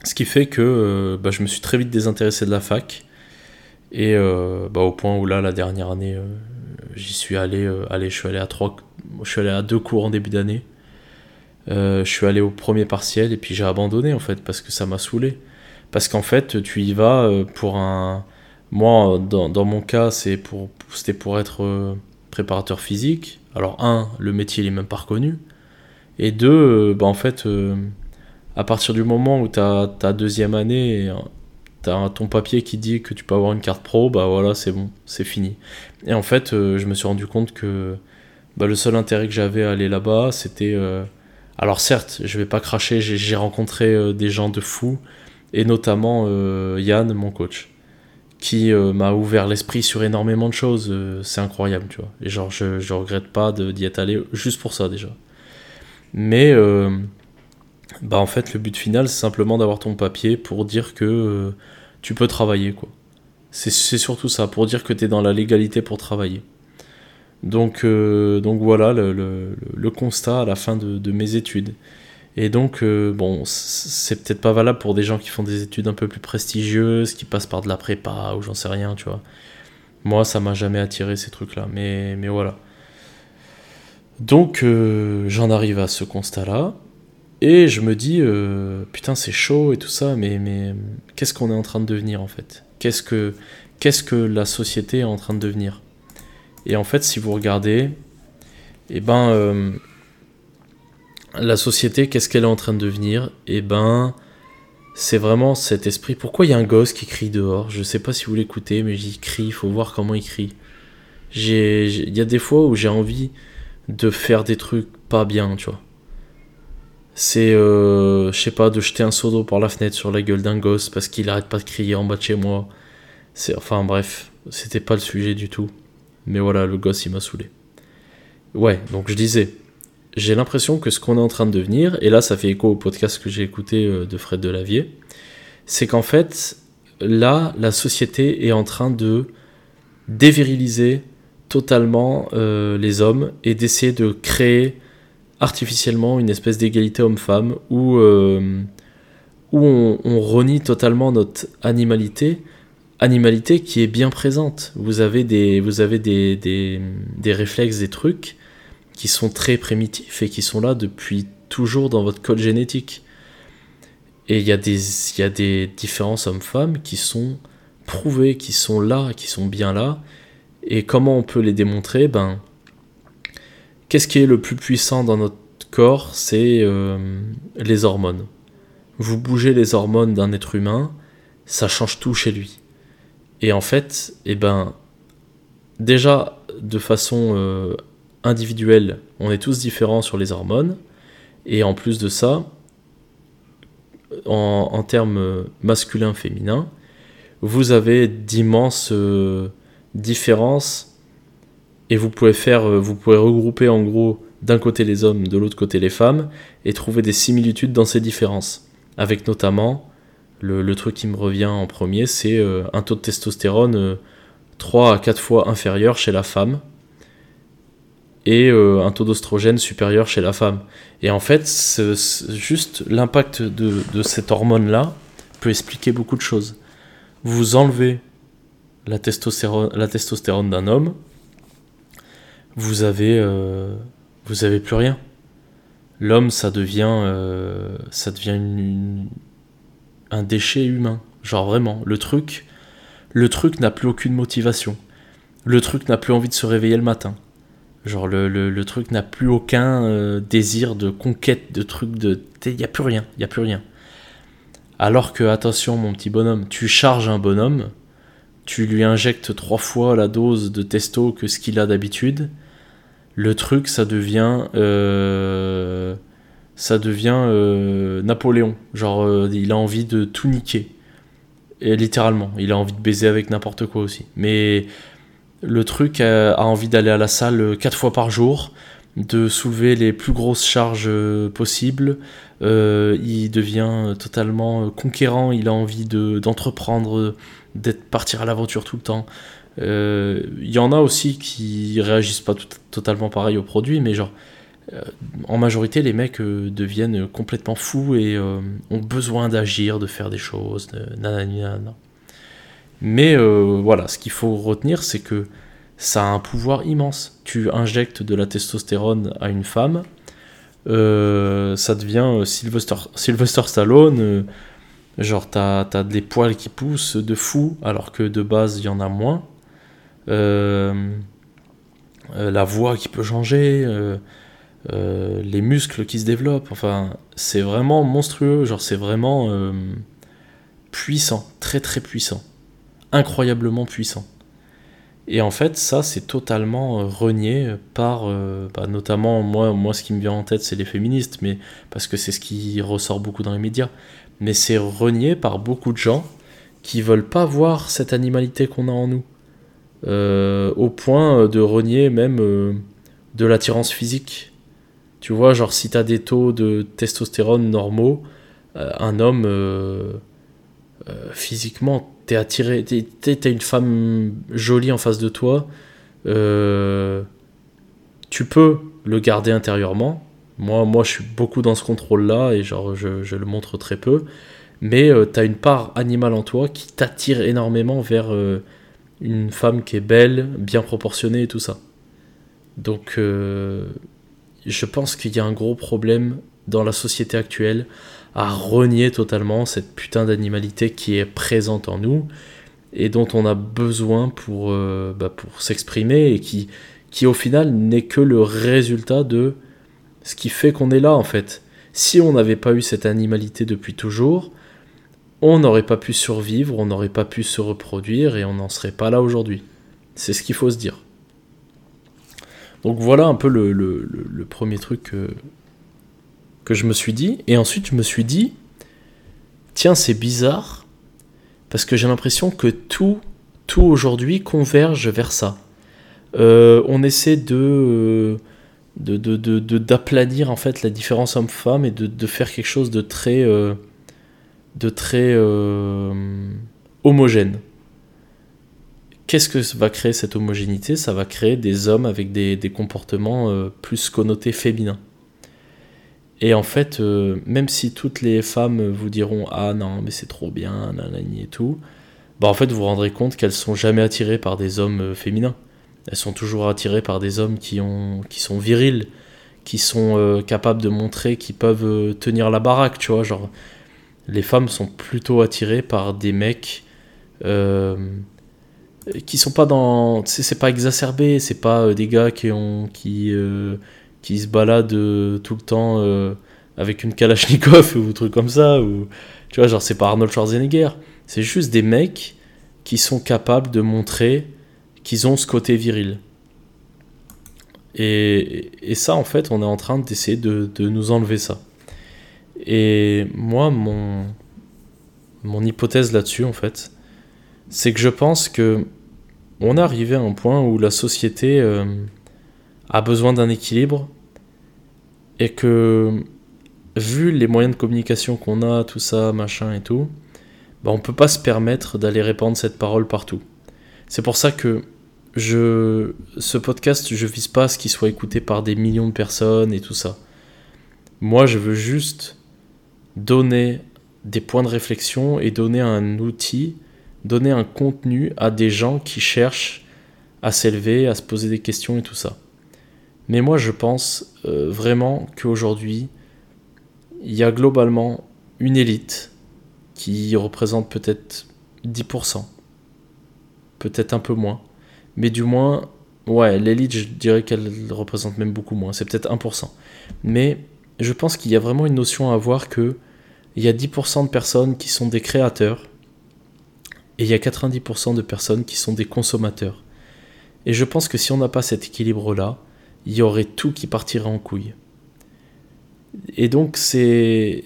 Ce qui fait que euh, bah, je me suis très vite désintéressé de la fac. Et euh, bah, au point où là, la dernière année, euh, j'y suis allé, allez, je suis allé à trois, je suis allé à deux cours en début d'année. je suis allé au premier partiel et puis j'ai abandonné en fait parce que ça m'a saoulé. Parce qu'en fait, tu y vas euh, pour un. Moi, dans, dans mon cas, pour, c'était pour être euh, préparateur physique. Alors, un, le métier, il même pas reconnu. Et deux, euh, bah, en fait, à partir du moment où tu as ta deuxième année, ton papier qui dit que tu peux avoir une carte pro, bah voilà, c'est bon, c'est fini. Et en fait, je me suis rendu compte que bah, le seul intérêt que j'avais à aller là-bas, c'était. alors, certes, je vais pas cracher, j'ai rencontré des gens de fous et notamment euh, Yann, mon coach, qui euh, m'a ouvert l'esprit sur énormément de choses. Euh, c'est incroyable, tu vois. Et genre, je, je regrette pas d'y être allé juste pour ça déjà. Mais, bah en fait, le but final, c'est simplement d'avoir ton papier pour dire que tu peux travailler, quoi. C'est surtout ça, pour dire que tu es dans la légalité pour travailler. Donc, donc voilà le, constat à la fin de, de mes études. Et donc, euh, bon, c'est peut-être pas valable pour des gens qui font des études un peu plus prestigieuses, qui passent par de la prépa ou j'en sais rien, tu vois. Moi, ça m'a jamais attiré ces trucs-là, mais, mais voilà. Donc, euh, j'en arrive à ce constat-là, et je me dis, euh, putain, c'est chaud et tout ça, mais, mais qu'est-ce qu'on est en train de devenir en fait? Qu'est-ce que que la société est en train de devenir? Et en fait, si vous regardez, eh ben la société, qu'est-ce qu'elle est en train de devenir? Eh ben, c'est vraiment cet esprit. Pourquoi il y a un gosse qui crie dehors? Je sais pas si vous l'écoutez, mais il crie, il faut voir comment il crie. Il y a des fois où j'ai envie de faire des trucs pas bien, tu vois. C'est, euh, je sais pas, de jeter un seau d'eau par la fenêtre sur la gueule d'un gosse parce qu'il arrête pas de crier en bas de chez moi. C'est, enfin bref, c'était pas le sujet du tout. Mais voilà, le gosse il m'a saoulé. Ouais, donc je disais, j'ai l'impression que ce qu'on est en train de devenir, et là ça fait écho au podcast que j'ai écouté euh, de Fred Delavier, c'est qu'en fait, là, la société est en train de déviriliser totalement euh, les hommes et d'essayer de créer artificiellement une espèce d'égalité homme-femme où, euh, où on, renie totalement notre animalité, animalité qui est bien présente. Vous avez des, vous avez des, des, des réflexes, des trucs qui sont très primitifs et qui sont là depuis toujours dans votre code génétique. Et il y, a des, y a des différences hommes-femmes qui sont prouvées, qui sont là, qui sont bien là. Et comment on peut les démontrer? Ben, qu'est-ce qui est le plus puissant dans notre corps? C'est euh, les hormones. Vous bougez les hormones d'un être humain, ça change tout chez lui. Et en fait, eh ben, déjà de façon euh, individuel, on est tous différents sur les hormones. Et en plus de ça, en, termes masculin-féminin, vous avez d'immenses euh, différences et vous pouvez faire, euh, vous pouvez regrouper en gros d'un côté les hommes, de l'autre côté les femmes et trouver des similitudes dans ces différences. Avec notamment le, truc qui me revient en premier, c'est euh, un taux de testostérone 3 à 4 fois inférieur chez la femme et euh, un taux d'ostrogène supérieur chez la femme. Et en fait, juste l'impact de, cette hormone-là peut expliquer beaucoup de choses. Vous enlevez la testostérone d'un homme, vous avez, euh, vous avez plus rien. L'homme, ça devient, euh, ça devient un déchet humain. Genre vraiment, le truc, le truc n'a plus aucune motivation. Le truc n'a plus envie de se réveiller le matin Genre le, le, truc n'a plus aucun euh, désir de conquête, de truc de... Il a plus rien, il n'y a plus rien. Alors que, attention mon petit bonhomme, tu charges un bonhomme, tu lui injectes trois fois la dose de testo que ce qu'il a d'habitude, le truc ça devient... Euh, ça devient euh, Napoléon. Genre il a envie de tout niquer. Et littéralement, il a envie de baiser avec n'importe quoi aussi. Mais le truc a, envie d'aller à la salle quatre fois par jour, de soulever les plus grosses charges euh, possibles. Euh, il devient totalement conquérant, il a envie d'entreprendre, d'être partir à l'aventure tout le temps. Euh, il y en a aussi qui réagissent pas totalement pareil au produit, mais genre en majorité les mecs deviennent complètement fous et ont besoin d'agir, de faire des choses, nanana. Mais euh, voilà, ce qu'il faut retenir, c'est que ça a un pouvoir immense. Tu injectes de la testostérone à une femme, euh, ça devient euh, Sylvester, Sylvester Stallone, genre t'as as des poils qui poussent de fou, alors que de base il y en a moins. La voix qui peut changer, les muscles qui se développent, enfin c'est vraiment monstrueux, genre c'est vraiment puissant, très très puissant incroyablement puissant. Et en fait, ça, c'est totalement euh, renié par, euh, bah, notamment, moi, moi, ce qui me vient en tête, c'est les féministes, mais parce que c'est ce qui ressort beaucoup dans les médias. Mais c'est renié par beaucoup de gens qui veulent pas voir cette animalité qu'on a en nous. Euh, au point de renier même de l'attirance physique. Tu vois, genre, si t'as des taux de testostérone normaux, un homme, physiquement, t'es attiré, t'as une femme jolie en face de toi, euh, tu peux le garder intérieurement. Moi, moi, je suis beaucoup dans ce contrôle-là et genre, je, le montre très peu. Mais euh, t'as une part animale en toi qui t'attire énormément vers euh, une femme qui est belle, bien proportionnée et tout ça. Donc, je pense qu'il y a un gros problème dans la société actuelle à renier totalement cette putain d'animalité qui est présente en nous et dont on a besoin pour, euh, bah, pour s'exprimer et qui, qui au final n'est que le résultat de ce qui fait qu'on est là en fait. Si on n'avait pas eu cette animalité depuis toujours, on n'aurait pas pu survivre, on n'aurait pas pu se reproduire et on n'en serait pas là aujourd'hui. C'est ce qu'il faut se dire. Donc voilà un peu le, premier truc que, je me suis dit. Et ensuite je me suis dit, tiens c'est bizarre, parce que j'ai l'impression que tout, tout aujourd'hui converge vers ça. Euh, on essaie de d'aplanir de, de, en fait la différence homme-femme et de, faire quelque chose de très euh, de très euh, homogène. Qu'est-ce que va créer cette homogénéité? Ça va créer des hommes avec des, comportements euh, plus connotés féminins. Et en fait, euh, même si toutes les femmes vous diront Ah non, mais c'est trop bien, nanani et tout, bah en fait, vous vous rendrez compte qu'elles sont jamais attirées par des hommes féminins. Elles sont toujours attirées par des hommes qui, ont, qui sont virils, qui sont capables de montrer qu'ils peuvent tenir la baraque, tu vois. Genre, les femmes sont plutôt attirées par des mecs euh, qui sont pas dans. C'est pas exacerbé, c'est pas euh, des gars qui, ont, qui, euh, qui se baladent tout le temps avec une Kalachnikov (laughs) ou truc comme ça. Ou, tu vois, genre, c'est pas Arnold Schwarzenegger. C'est juste des mecs qui sont capables de montrer qu'ils ont ce côté viril. Et, et, ça, en fait, on est en train d'essayer de, de nous enlever ça. Et moi, mon, mon hypothèse là-dessus, en fait, c'est que je pense que on est arrivé à un point où la société euh, a besoin d'un équilibre et que, vu les moyens de communication qu'on a, tout ça, machin et tout, bah, on peut pas se permettre d'aller répandre cette parole partout. C'est pour ça que je, ce podcast, je vise pas à ce qu'il soit écouté par des millions de personnes et tout ça. Moi, je veux juste donner des points de réflexion et donner un outil, donner un contenu à des gens qui cherchent à s'élever, à se poser des questions et tout ça. Mais moi je pense euh, vraiment qu'aujourd'hui, il y a globalement une élite qui représente peut-être 10%, peut-être un peu moins, mais du moins, ouais, l'élite, je dirais qu'elle représente même beaucoup moins, c'est peut-être 1%. Mais je pense qu'il y a vraiment une notion à avoir que il y a 10% de personnes qui sont des créateurs et il y a 90% de personnes qui sont des consommateurs. Et je pense que si on n'a pas cet équilibre-là, il y aurait tout qui partirait en couille. Et donc c'est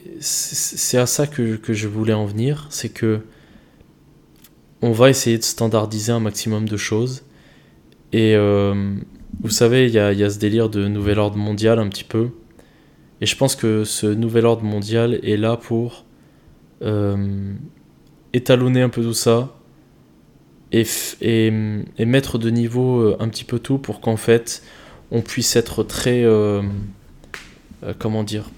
à ça que, je voulais en venir, c'est que on va essayer de standardiser un maximum de choses. Et euh, vous savez, il y y a, ce délire de nouvel ordre mondial un petit peu. Et je pense que ce nouvel ordre mondial est là pour euh, étalonner un peu tout ça et, et, mettre de niveau euh, un petit peu tout pour qu'en fait on puisse être très... Euh, comment dire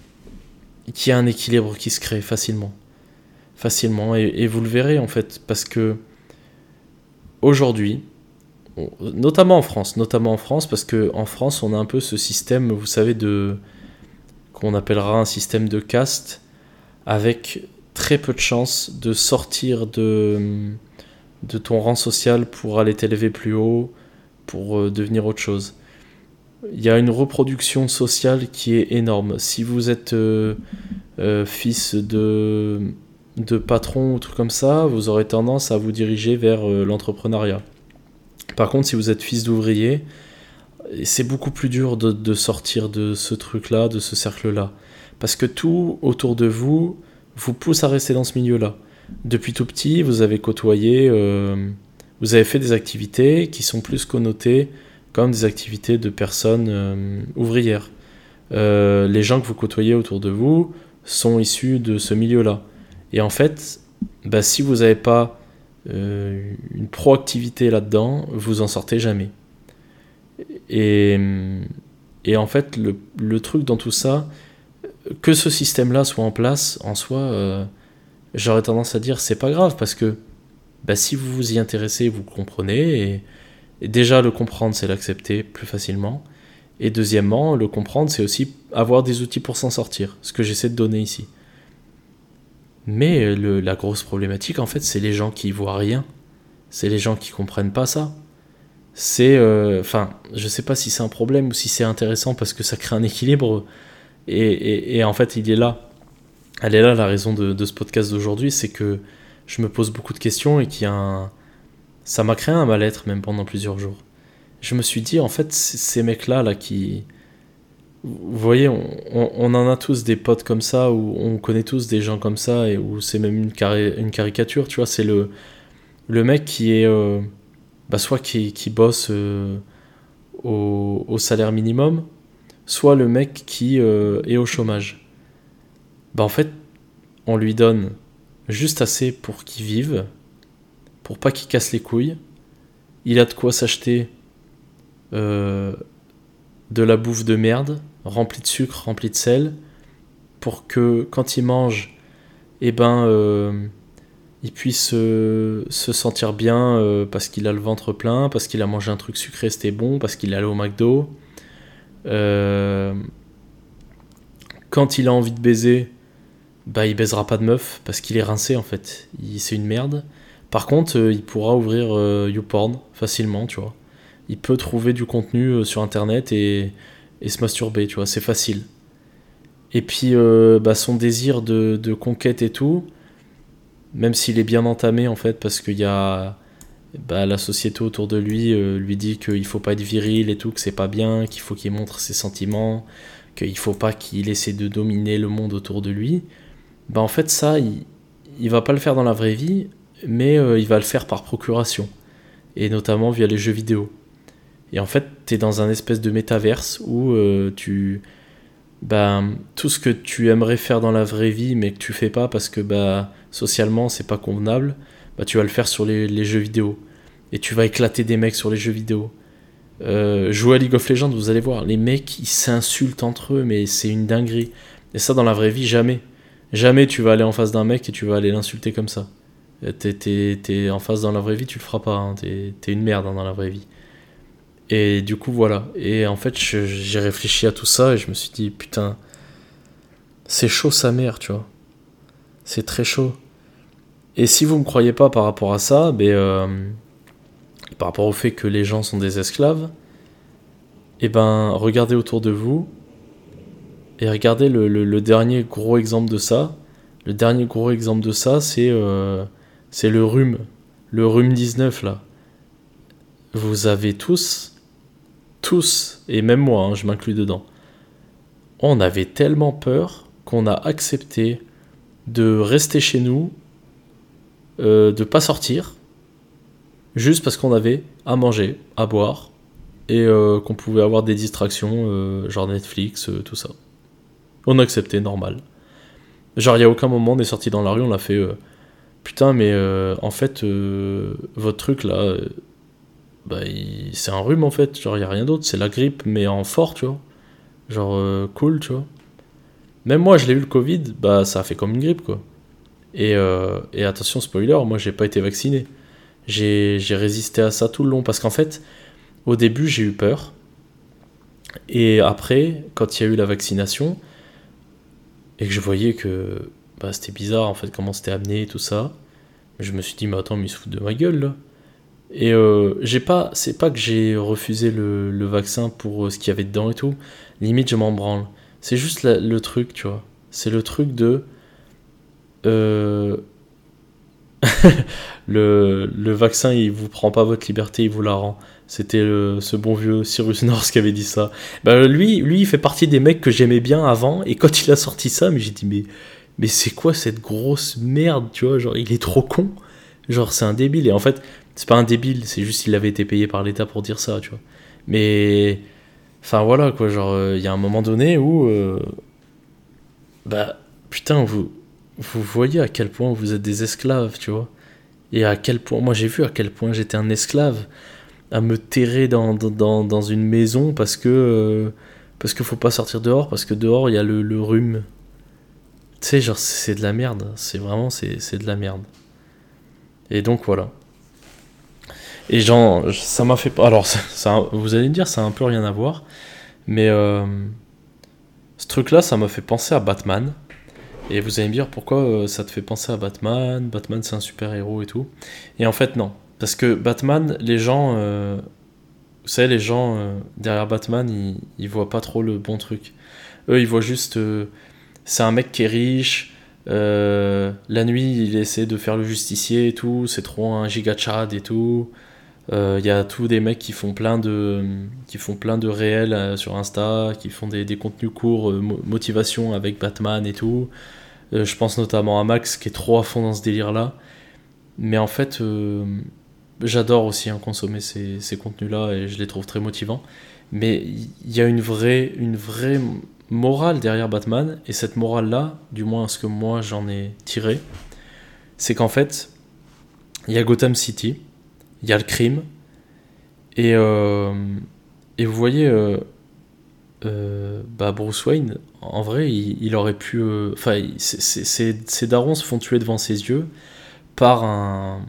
Qu'il y ait un équilibre qui se crée facilement. Facilement. Et, et vous le verrez en fait parce que aujourd'hui, notamment en France, notamment en France, parce que en France, on a un peu ce système, vous savez, de qu'on appellera un système de caste, avec très peu de chances de sortir de, ton rang social pour aller t'élever plus haut, pour euh, devenir autre chose. Il y a une reproduction sociale qui est énorme. Si vous êtes euh, euh, fils de, de patron ou truc comme ça, vous aurez tendance à vous diriger vers l'entrepreneuriat. Par contre, si vous êtes fils d'ouvrier, c'est beaucoup plus dur de, sortir de ce truc-là, de ce cercle-là. Parce que tout autour de vous vous pousse à rester dans ce milieu-là. Depuis tout petit, vous avez côtoyé, euh, vous avez fait des activités qui sont plus connotées comme des activités de personnes euh, ouvrières. Euh, les gens que vous côtoyez autour de vous sont issus de ce milieu-là. Et en fait, bah, si vous n'avez pas une proactivité là-dedans, vous en sortez jamais. Et, et en fait, le, le, truc dans tout ça, que ce système-là soit en place, en soi, euh, j'aurais tendance à dire c'est pas grave parce que bah, si vous vous y intéressez, vous comprenez. Et, déjà, le comprendre, c'est l'accepter plus facilement. Et deuxièmement, le comprendre, c'est aussi avoir des outils pour s'en sortir, ce que j'essaie de donner ici. Mais le, la grosse problématique, en fait, c'est les gens qui voient rien. C'est les gens qui comprennent pas ça c'est. Euh, enfin, je sais pas si c'est un problème ou si c'est intéressant parce que ça crée un équilibre. Et, en fait, il est là. elle est là la raison de, de ce podcast d'aujourd'hui, c'est que je me pose beaucoup de questions et qu'il y a un... Ça m'a créé un mal-être même pendant plusieurs jours. Je me suis dit, en fait, ces mecs-là, là, qui... Vous voyez, on, on, en a tous des potes comme ça, ou on connaît tous des gens comme ça, et où c'est même une, une caricature, tu vois, c'est le, le mec qui est... Euh, bah, soit qui, bosse euh, au, salaire minimum, soit le mec qui euh, est au chômage. Bah en fait, on lui donne juste assez pour qu'il vive, pour pas qu'il casse les couilles. Il a de quoi s'acheter euh, de la bouffe de merde, remplie de sucre, remplie de sel, pour que quand il mange, eh ben, il puisse se sentir bien euh, parce qu'il a le ventre plein, parce qu'il a mangé un truc sucré, c'était bon, parce qu'il est allé au McDo. quand il a envie de baiser, bah il baisera pas de meuf parce qu'il est rincé en fait. C'est une merde. Par contre, euh, il pourra ouvrir euh, YouPorn facilement, tu vois. Il peut trouver du contenu euh, sur internet et, et, se masturber, tu vois, c'est facile. Et puis, bah, son désir de, conquête et tout, même s'il est bien entamé en fait, parce qu'il y a bah, la société autour de lui lui dit qu'il faut pas être viril et tout, que c'est pas bien, qu'il faut qu'il montre ses sentiments, qu'il faut pas qu'il essaie de dominer le monde autour de lui bah en fait ça, il, il va pas le faire dans la vraie vie, mais euh, il va le faire par procuration, et notamment via les jeux vidéo. Et en fait, tu es dans un espèce de métaverse où euh, tu... Bah, tout ce que tu aimerais faire dans la vraie vie, mais que tu fais pas parce que bah, socialement c'est pas convenable, bah, tu vas le faire sur les, jeux vidéo. Et tu vas éclater des mecs sur les jeux vidéo. Euh, jouer à League of Legends, vous allez voir, les mecs ils s'insultent entre eux, mais c'est une dinguerie. Et ça, dans la vraie vie, jamais. Jamais tu vas aller en face d'un mec et tu vas aller l'insulter comme ça. T'es, en face dans la vraie vie, tu le feras pas. Hein. T'es, une merde hein, dans la vraie vie. Et du coup, voilà. Et en fait, j'ai réfléchi à tout ça et je me suis dit, putain, c'est chaud sa mère, tu vois. C'est très chaud. Et si vous me croyez pas par rapport à ça, ben, euh, par rapport au fait que les gens sont des esclaves, et eh ben, regardez autour de vous et regardez le, dernier gros exemple de ça. Le dernier gros exemple de ça, c'est euh, le rhume. Le rhume 19, là. Vous avez tous, tous, et même moi, hein, je m'inclus dedans, on avait tellement peur qu'on a accepté de rester chez nous, euh, de pas sortir, juste parce qu'on avait à manger, à boire, et euh, qu'on pouvait avoir des distractions, euh, genre Netflix, tout ça. On a accepté, normal. Genre, il n'y a aucun moment, on est sorti dans la rue, on a fait euh, Putain, mais euh, en fait, euh, votre truc là, bah, c'est un rhume en fait. Genre, il a rien d'autre, c'est la grippe, mais en fort, tu vois. Genre, cool, tu vois. Même moi, je l'ai eu le Covid, bah, ça a fait comme une grippe, quoi. Et, et attention, spoiler, moi, j'ai pas été vacciné. J'ai résisté à ça tout le long parce qu'en fait, au début, j'ai eu peur. Et après, quand il y a eu la vaccination, et que je voyais que bah, c'était bizarre en fait comment c'était amené et tout ça. Je me suis dit mais attends mais ils se foutent de ma gueule là. Et euh, j'ai pas, c'est pas que j'ai refusé le, vaccin pour euh, ce qu'il y avait dedans et tout. Limite je m'en branle. C'est juste le truc tu vois. C'est le truc de euh, (laughs) le, le, vaccin il vous prend pas votre liberté, il vous la rend. C'était ce bon vieux Cyrus (laughs) North qui avait dit ça. Bah, lui, lui, il fait partie des mecs que j'aimais bien avant. Et quand il a sorti ça, mais j'ai dit, mais, mais c'est quoi cette grosse merde, tu vois? Genre, il est trop con. Genre, c'est un débile. Et en fait, c'est pas un débile, c'est juste qu'il avait été payé par l'État pour dire ça, tu vois. Mais. Enfin, voilà, quoi. Genre, euh, il y a un moment donné où. Euh, bah, putain, vous, vous voyez à quel point vous êtes des esclaves, tu vois. Et à quel point. Moi, j'ai vu à quel point j'étais un esclave à me terrer dans, dans, dans une maison parce que euh, parce qu'il faut pas sortir dehors parce que dehors il y a le, le rhume tu sais genre c'est de la merde c'est vraiment c'est de la merde et donc voilà et genre ça m'a fait alors (laughs) ça, vous allez me dire ça a un peu rien à voir mais euh, ce truc là ça m'a fait penser à Batman et vous allez me dire pourquoi euh, ça te fait penser à Batman? Batman c'est un super héros et tout et en fait non parce que Batman, les gens. Euh, vous savez, les gens derrière Batman, ils, ils, voient pas trop le bon truc. Eux, ils voient juste. C'est un mec qui est riche, la nuit, il essaie de faire le justicier et tout, c'est trop un giga chad et tout. Il y a tous des mecs qui font plein de, qui font plein de réels sur Insta, qui font des, des contenus courts, motivation avec Batman et tout. je pense notamment à Max qui est trop à fond dans ce délire-là. Mais en fait, j'adore aussi hein, consommer ces, ces contenus-là et je les trouve très motivants. Mais il y a une vraie, une vraie morale derrière Batman, et cette morale-là, du moins ce que moi j'en ai tiré, c'est qu'en fait, il y a Gotham City, il y a le crime, et, euh, et vous voyez, euh, euh, bah Bruce Wayne, en vrai, il, aurait pu. Enfin, ses darons se font tuer devant ses yeux par un,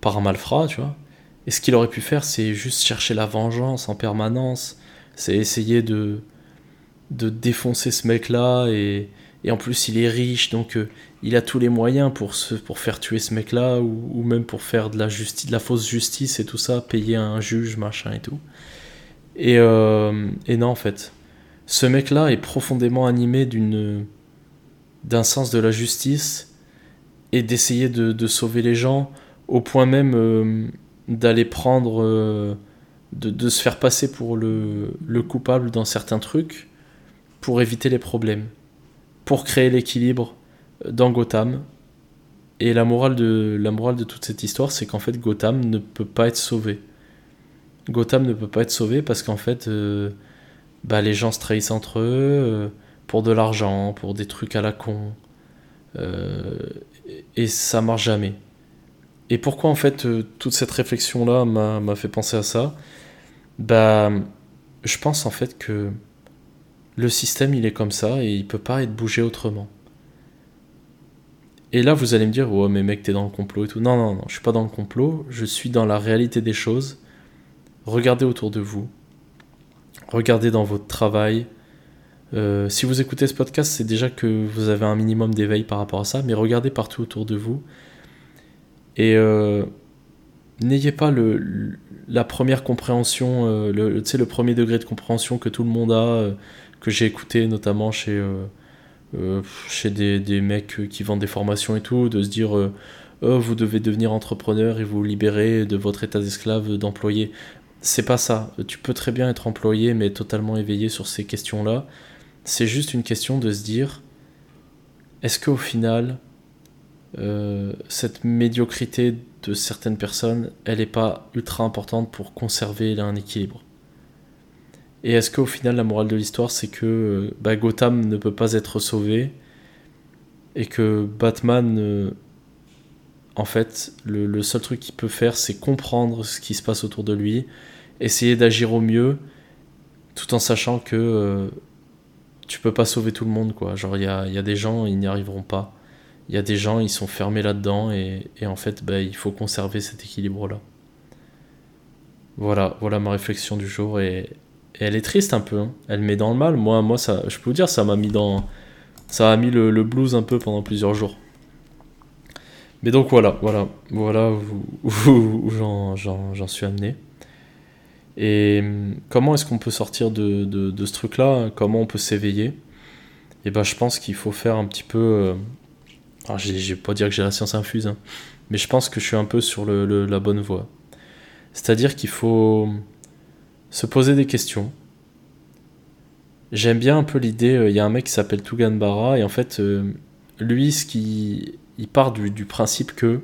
par un malfrat, tu vois. Et ce qu'il aurait pu faire, c'est juste chercher la vengeance en permanence. C'est essayer de, de défoncer ce mec-là. Et, et, en plus, il est riche, donc euh, il a tous les moyens pour, pour faire tuer ce mec-là, ou, même pour faire de la, justice, de la fausse justice et tout ça, payer un juge, machin et tout. Et, euh, et non, en fait, ce mec-là est profondément animé d'une d'un sens de la justice et d'essayer de, sauver les gens au point même euh, d'aller prendre, de, se faire passer pour le, coupable dans certains trucs pour éviter les problèmes, pour créer l'équilibre dans Gotham. Et la morale de, la morale de toute cette histoire, c'est qu'en fait Gotham ne peut pas être sauvé. Gotham ne peut pas être sauvé parce qu'en fait, euh, bah, les gens se trahissent entre eux pour de l'argent, pour des trucs à la con. et ça marche jamais. Et pourquoi en fait euh, toute cette réflexion-là m'a fait penser à ça? Bah, je pense en fait que le système il est comme ça et il peut pas être bougé autrement. Et là vous allez me dire, ouais mais mec t'es dans le complot et tout. Non, non, non, je suis pas dans le complot, je suis dans la réalité des choses. Regardez autour de vous. Regardez dans votre travail. Euh, si vous écoutez ce podcast, c'est déjà que vous avez un minimum d'éveil par rapport à ça, mais regardez partout autour de vous. Et euh, n'ayez pas le, la première compréhension, euh, le, le premier degré de compréhension que tout le monde a, euh, que j'ai écouté notamment chez, chez des, des, mecs qui vendent des formations et tout, de se dire oh, vous devez devenir entrepreneur et vous libérer de votre état d'esclave d'employé. C'est pas ça. Tu peux très bien être employé mais totalement éveillé sur ces questions-là. C'est juste une question de se dire est-ce qu'au final, euh, cette médiocrité de certaines personnes, elle n'est pas ultra importante pour conserver un équilibre? Et est-ce qu'au final, la morale de l'histoire, c'est que euh, bah, Gotham ne peut pas être sauvé et que Batman, euh, en fait, le, seul truc qu'il peut faire, c'est comprendre ce qui se passe autour de lui, essayer d'agir au mieux, tout en sachant que tu peux pas sauver tout le monde, quoi. Genre, il y a, des gens, ils n'y arriveront pas il y a des gens, ils sont fermés là-dedans et, en fait, bah, il faut conserver cet équilibre-là. Voilà, voilà ma réflexion du jour et, elle est triste un peu. Hein. Elle met dans le mal. Moi, moi, ça, je peux vous dire, ça m'a mis dans, ça a mis le, blues un peu pendant plusieurs jours. Mais donc voilà, voilà, voilà où, (laughs) j'en suis amené. Et comment est-ce qu'on peut sortir de, ce truc-là? Comment on peut s'éveiller? Et eh ben, je pense qu'il faut faire un petit peu euh, je vais pas dire que j'ai la science infuse, hein, mais je pense que je suis un peu sur la bonne voie. C'est-à-dire qu'il faut se poser des questions. J'aime bien un peu l'idée, euh, il y a un mec qui s'appelle Tugan Bara, et en fait, euh, lui, ce qui, il part du, principe que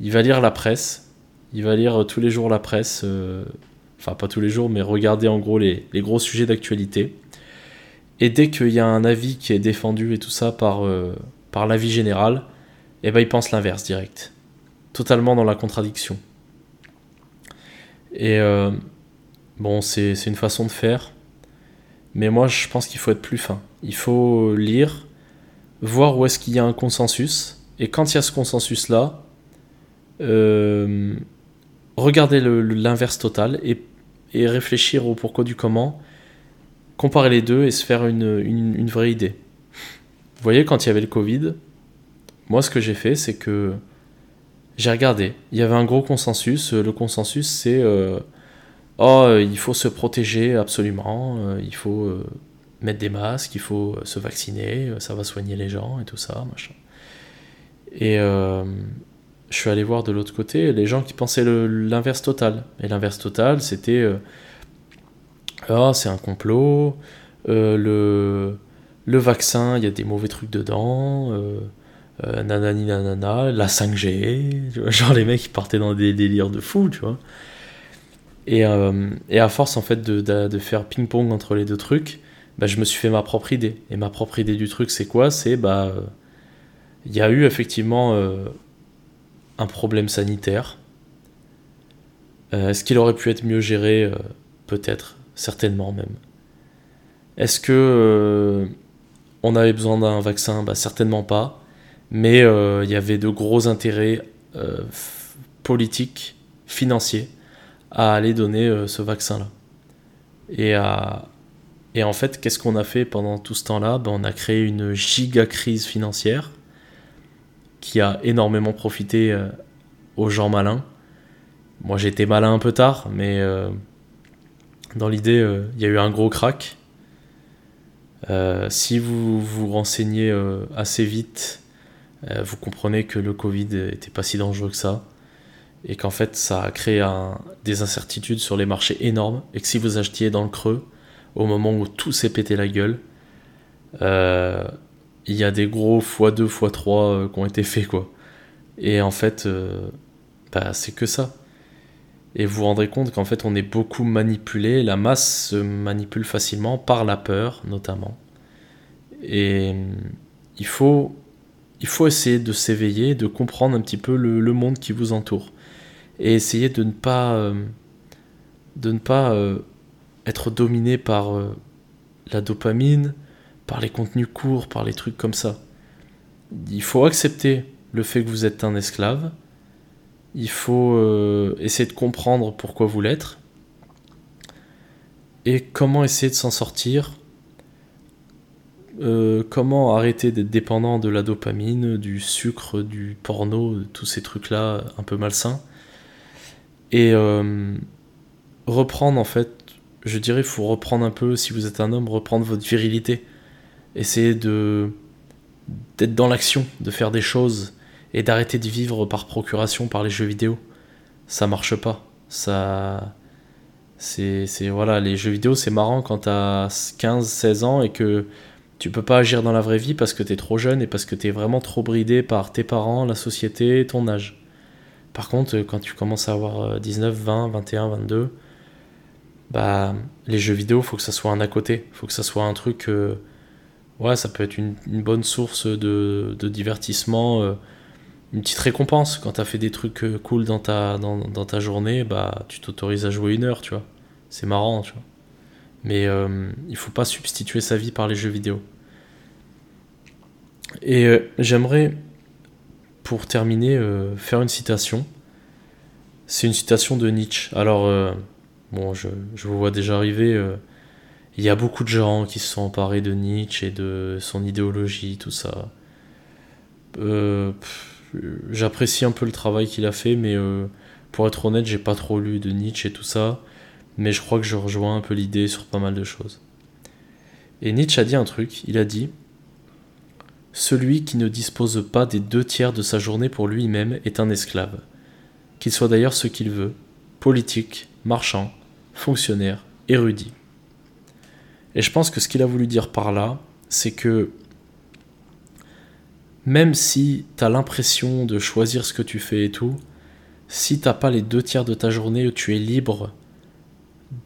il va lire la presse, il va lire tous les jours la presse, euh, enfin pas tous les jours, mais regarder en gros les, gros sujets d'actualité. Et dès qu'il y a un avis qui est défendu et tout ça par, par l'avis général, eh ben il pense l'inverse direct. Totalement dans la contradiction. Et euh, bon, c'est une façon de faire. Mais moi, je pense qu'il faut être plus fin. Il faut lire, voir où est-ce qu'il y a un consensus. Et quand il y a ce consensus-là, euh, regarder l'inverse total et, et, réfléchir au pourquoi du comment, comparer les deux et se faire une, une, vraie idée. Vous voyez, quand il y avait le Covid, moi, ce que j'ai fait, c'est que j'ai regardé. Il y avait un gros consensus. Le consensus, c'est euh, oh, il faut se protéger absolument. Euh, il faut, euh, mettre des masques, il faut se vacciner, ça va soigner les gens et tout ça, machin. Et je suis allé voir de l'autre côté les gens qui pensaient l'inverse total. Et l'inverse total, c'était euh, Ah, c'est un complot, le, le vaccin, il y a des mauvais trucs dedans, nanani nanana, la 5G, (laughs) genre les mecs qui partaient dans des délires de fou, tu vois. Et, et à force en fait de, faire ping-pong entre les deux trucs, bah, je me suis fait ma propre idée. Et ma propre idée du truc, c'est quoi? C'est bah il y a eu effectivement euh, un problème sanitaire. Euh, est-ce qu'il aurait pu être mieux géré? Euh, Peut-être, certainement même. Est-ce que on avait besoin d'un vaccin? Bah, Certainement pas. Mais il y avait de gros intérêts politiques, financiers, à aller donner ce vaccin-là. Et, et en fait, qu'est-ce qu'on a fait pendant tout ce temps-là? Bah, On a créé une giga crise financière qui a énormément profité euh, aux gens malins. Moi j'étais malin un peu tard, mais euh, dans l'idée, euh, il y a eu un gros crack. si vous vous renseignez assez vite, vous comprenez que le Covid n'était pas si dangereux que ça. Et qu'en fait, ça a créé des incertitudes sur les marchés énormes. Et que si vous achetiez dans le creux, au moment où tout s'est pété la gueule, il y a des gros x2, x3 euh, qui ont été faits, quoi. Et en fait, euh, bah, c'est que ça. Et vous vous rendrez compte qu'en fait, on est beaucoup manipulé. La masse se manipule facilement par la peur, notamment. Et il faut, il faut essayer de s'éveiller, de comprendre un petit peu le, monde qui vous entoure. Et essayer de ne pas, euh, de ne pas être dominé par la dopamine, par les contenus courts, par les trucs comme ça. Il faut accepter le fait que vous êtes un esclave. Il faut euh, essayer de comprendre pourquoi vous l'êtes. Et comment essayer de s'en sortir. Euh, comment arrêter d'être dépendant de la dopamine, du sucre, du porno, tous ces trucs-là un peu malsains. Et euh, reprendre en fait, je dirais, il faut reprendre un peu, si vous êtes un homme, reprendre votre virilité essayer de d'être dans l'action, de faire des choses et d'arrêter de vivre par procuration par les jeux vidéo. Ça marche pas. Ça c'est voilà, les jeux vidéo, c'est marrant quand t'as 15 16 ans et que tu peux pas agir dans la vraie vie parce que t'es trop jeune et parce que t'es vraiment trop bridé par tes parents, la société, ton âge. Par contre, quand tu commences à avoir 19, 20, 21, 22, bah les jeux vidéo, faut que ça soit un à côté, faut que ça soit un truc euh, ouais, ça peut être une, bonne source de, divertissement, euh, une petite récompense. Quand tu fait des trucs euh, cool dans ta, dans, ta journée, bah, tu t'autorises à jouer une heure, tu vois. C'est marrant, tu vois. Mais euh, il faut pas substituer sa vie par les jeux vidéo. Et j'aimerais, pour terminer, faire une citation. C'est une citation de Nietzsche. Alors, bon, je, vous vois déjà arriver il y a beaucoup de gens qui se sont emparés de Nietzsche et de son idéologie, tout ça. Euh, j'apprécie un peu le travail qu'il a fait, mais euh, pour être honnête, j'ai pas trop lu de Nietzsche et tout ça. Mais je crois que je rejoins un peu l'idée sur pas mal de choses. Et Nietzsche a dit un truc, il a dit Celui qui ne dispose pas des deux tiers de sa journée pour lui-même est un esclave, qu'il soit d'ailleurs ce qu'il veut, politique, marchand, fonctionnaire, érudit. Et je pense que ce qu'il a voulu dire par là, c'est que même si tu as l'impression de choisir ce que tu fais et tout, si t'as pas les deux tiers de ta journée tu es libre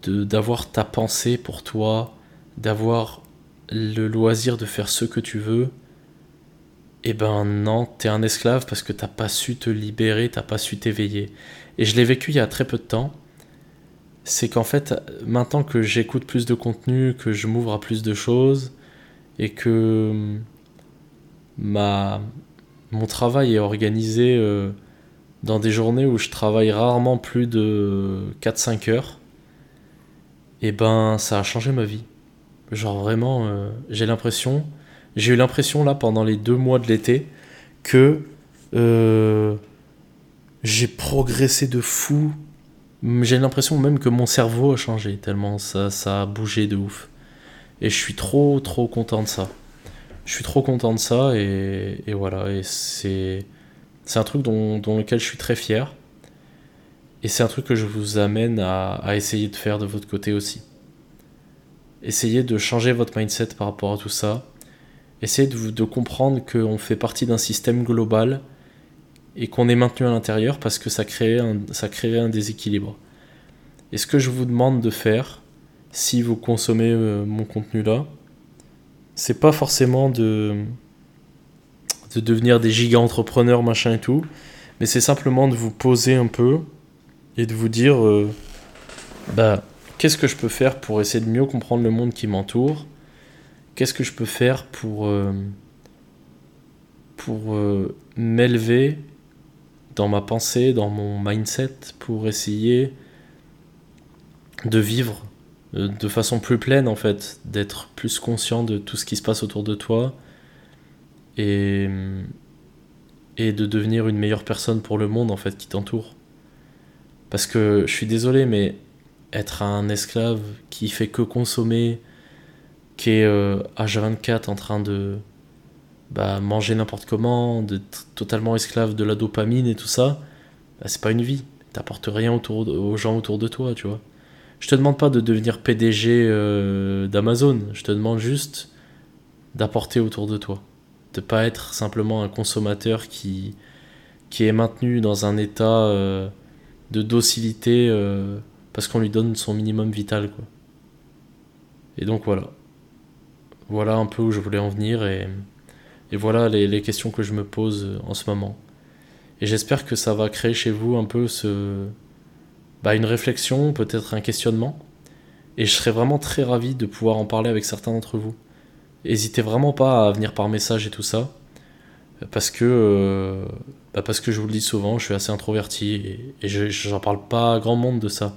d'avoir ta pensée pour toi, d'avoir le loisir de faire ce que tu veux, eh ben non, t'es un esclave parce que t'as pas su te libérer, t'as pas su t'éveiller. Et je l'ai vécu il y a très peu de temps c'est qu'en fait, maintenant que j'écoute plus de contenu, que je m'ouvre à plus de choses, et que ma, mon travail est organisé euh, dans des journées où je travaille rarement plus de 4-5 heures, et eh ben ça a changé ma vie. Genre vraiment, euh, j'ai l'impression, j'ai eu l'impression là pendant les deux mois de l'été que euh, j'ai progressé de fou j'ai l'impression même que mon cerveau a changé, tellement ça, ça a bougé de ouf. Et je suis trop, trop content de ça. Je suis trop content de ça et, voilà. Et c'est, un truc dont, lequel je suis très fier. Et c'est un truc que je vous amène à, essayer de faire de votre côté aussi. Essayez de changer votre mindset par rapport à tout ça. Essayez de, comprendre qu'on fait partie d'un système global et qu'on est maintenu à l'intérieur parce que ça, crée un, déséquilibre. Et ce que je vous demande de faire, si vous consommez euh, mon contenu là, c'est pas forcément de, de devenir des giga entrepreneurs machin et tout, mais c'est simplement de vous poser un peu et de vous dire euh, bah qu'est-ce que je peux faire pour essayer de mieux comprendre le monde qui m'entoure Qu'est-ce que je peux faire pour euh, pour m'élever dans ma pensée, dans mon mindset, pour essayer de vivre euh, de façon plus pleine en fait, d'être plus conscient de tout ce qui se passe autour de toi et, et de devenir une meilleure personne pour le monde en fait qui t'entoure. Parce que je suis désolé mais être un esclave qui fait que consommer, qui est euh, H24 en train de bah, manger n'importe comment, d'être totalement esclave de la dopamine et tout ça, bah, c'est pas une vie. T'apportes rien autour, aux gens autour de toi, tu vois. Je te demande pas de devenir PDG euh, d'Amazon, je te demande juste d'apporter autour de toi. De pas être simplement un consommateur qui, qui est maintenu dans un état euh, de docilité euh, parce qu'on lui donne son minimum vital. Quoi. Et donc voilà. Voilà un peu où je voulais en venir et, et voilà les, les questions que je me pose en ce moment. Et j'espère que ça va créer chez vous un peu ce, bah, une réflexion, peut-être un questionnement. Et je serais vraiment très ravi de pouvoir en parler avec certains d'entre vous. N'hésitez vraiment pas à venir par message et tout ça. Parce que, euh, bah parce que je vous le dis souvent, je suis assez introverti et, et j'en parle pas à grand monde de ça.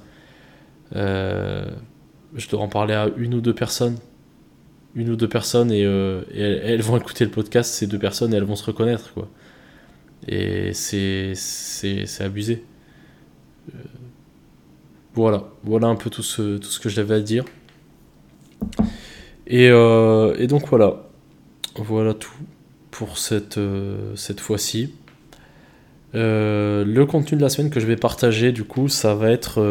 Euh, je dois en parler à une ou deux personnes. Une ou deux personnes et, euh, elles, vont écouter le podcast, ces deux personnes, elles vont se reconnaître. Quoi. Et c'est abusé. Voilà, voilà un peu tout ce, que j'avais à dire. Et, euh, donc voilà, voilà tout pour cette, euh, fois-ci. Euh, le contenu de la semaine que je vais partager, du coup, ça va être,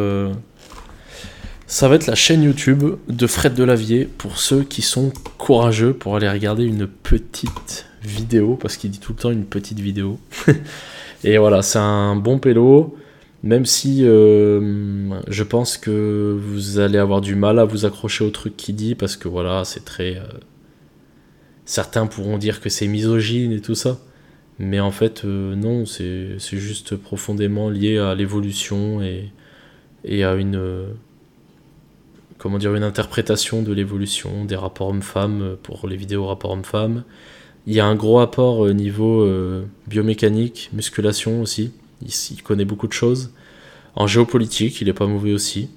ça va être la chaîne YouTube de Fred Delavier pour ceux qui sont courageux pour aller regarder une petite vidéo, parce qu'il dit tout le temps une petite vidéo. (laughs) et voilà, c'est un bon pélo. Même si euh, je pense que vous allez avoir du mal à vous accrocher au truc qu'il dit, parce que voilà, c'est très. Euh, certains pourront dire que c'est misogyne et tout ça. Mais en fait, euh, non, c'est juste profondément lié à l'évolution et, et à une. Comment dire, une interprétation de l'évolution des rapports hommes-femmes pour les vidéos rapports hommes-femmes. Il y a un gros apport au niveau biomécanique, musculation aussi il, connaît beaucoup de choses. En géopolitique, il est pas mauvais aussi.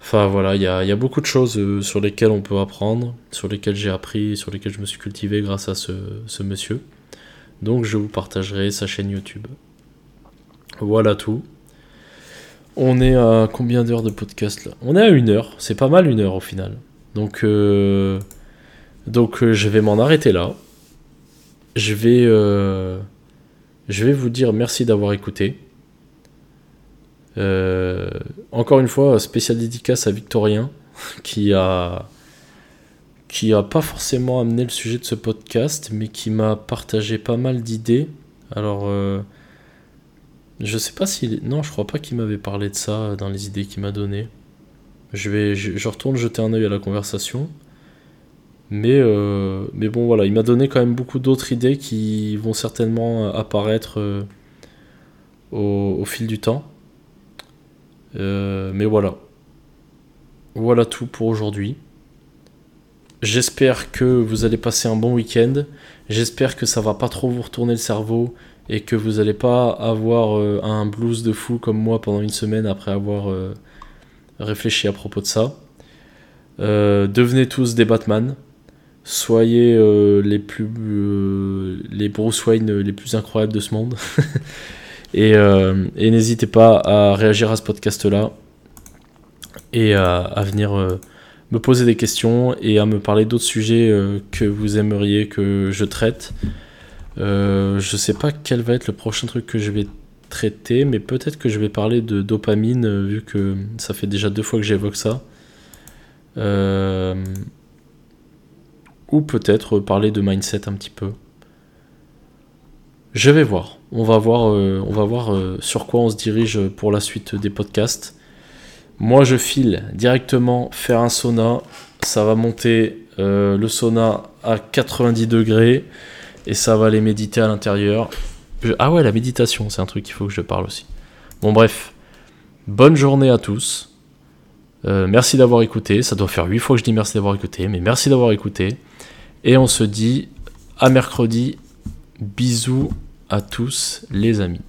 Enfin voilà, il y a, beaucoup de choses euh, sur lesquelles on peut apprendre, sur lesquelles j'ai appris, sur lesquelles je me suis cultivé grâce à ce, monsieur. Donc je vous partagerai sa chaîne YouTube. Voilà tout. On est à combien d'heures de podcast là? On est à une heure, c'est pas mal une heure au final. Donc, euh, euh, je vais m'en arrêter là. Je vais, vais vous dire merci d'avoir écouté. Euh, encore une fois, spécial dédicace à Victorien (laughs) qui a qui a pas forcément amené le sujet de ce podcast, mais qui m'a partagé pas mal d'idées. Alors, euh, je sais pas si non, je crois pas qu'il m'avait parlé de ça dans les idées qu'il m'a données. Je vais, je, retourne jeter un œil à la conversation. Mais, euh, mais bon, voilà, il m'a donné quand même beaucoup d'autres idées qui vont certainement apparaître euh, au, fil du temps. Euh, mais voilà. Voilà tout pour aujourd'hui. J'espère que vous allez passer un bon week-end. J'espère que ça va pas trop vous retourner le cerveau et que vous n'allez pas avoir un blues de fou comme moi pendant une semaine après avoir réfléchi à propos de ça. devenez tous des Batman soyez euh, les plus euh, les Bruce Wayne les plus incroyables de ce monde (laughs) et, euh, n'hésitez pas à réagir à ce podcast là et à, venir me poser des questions et à me parler d'autres sujets euh, que vous aimeriez que je traite. Euh, je sais pas quel va être le prochain truc que je vais traiter, mais peut-être que je vais parler de dopamine, euh, vu que ça fait déjà deux fois que j'évoque ça. Ou peut-être parler de mindset un petit peu. Je vais voir. On va voir, on va voir sur quoi on se dirige pour la suite des podcasts. Moi, je file directement faire un sauna. Ça va monter euh, le sauna à 90 degrés et ça va aller méditer à l'intérieur. Ah ouais, la méditation, c'est un truc qu'il faut que je parle aussi. Bon, bref. Bonne journée à tous. Euh, merci d'avoir écouté. Ça doit faire 8 fois que je dis merci d'avoir écouté, mais merci d'avoir écouté. Et on se dit à mercredi. Bisous à tous les amis.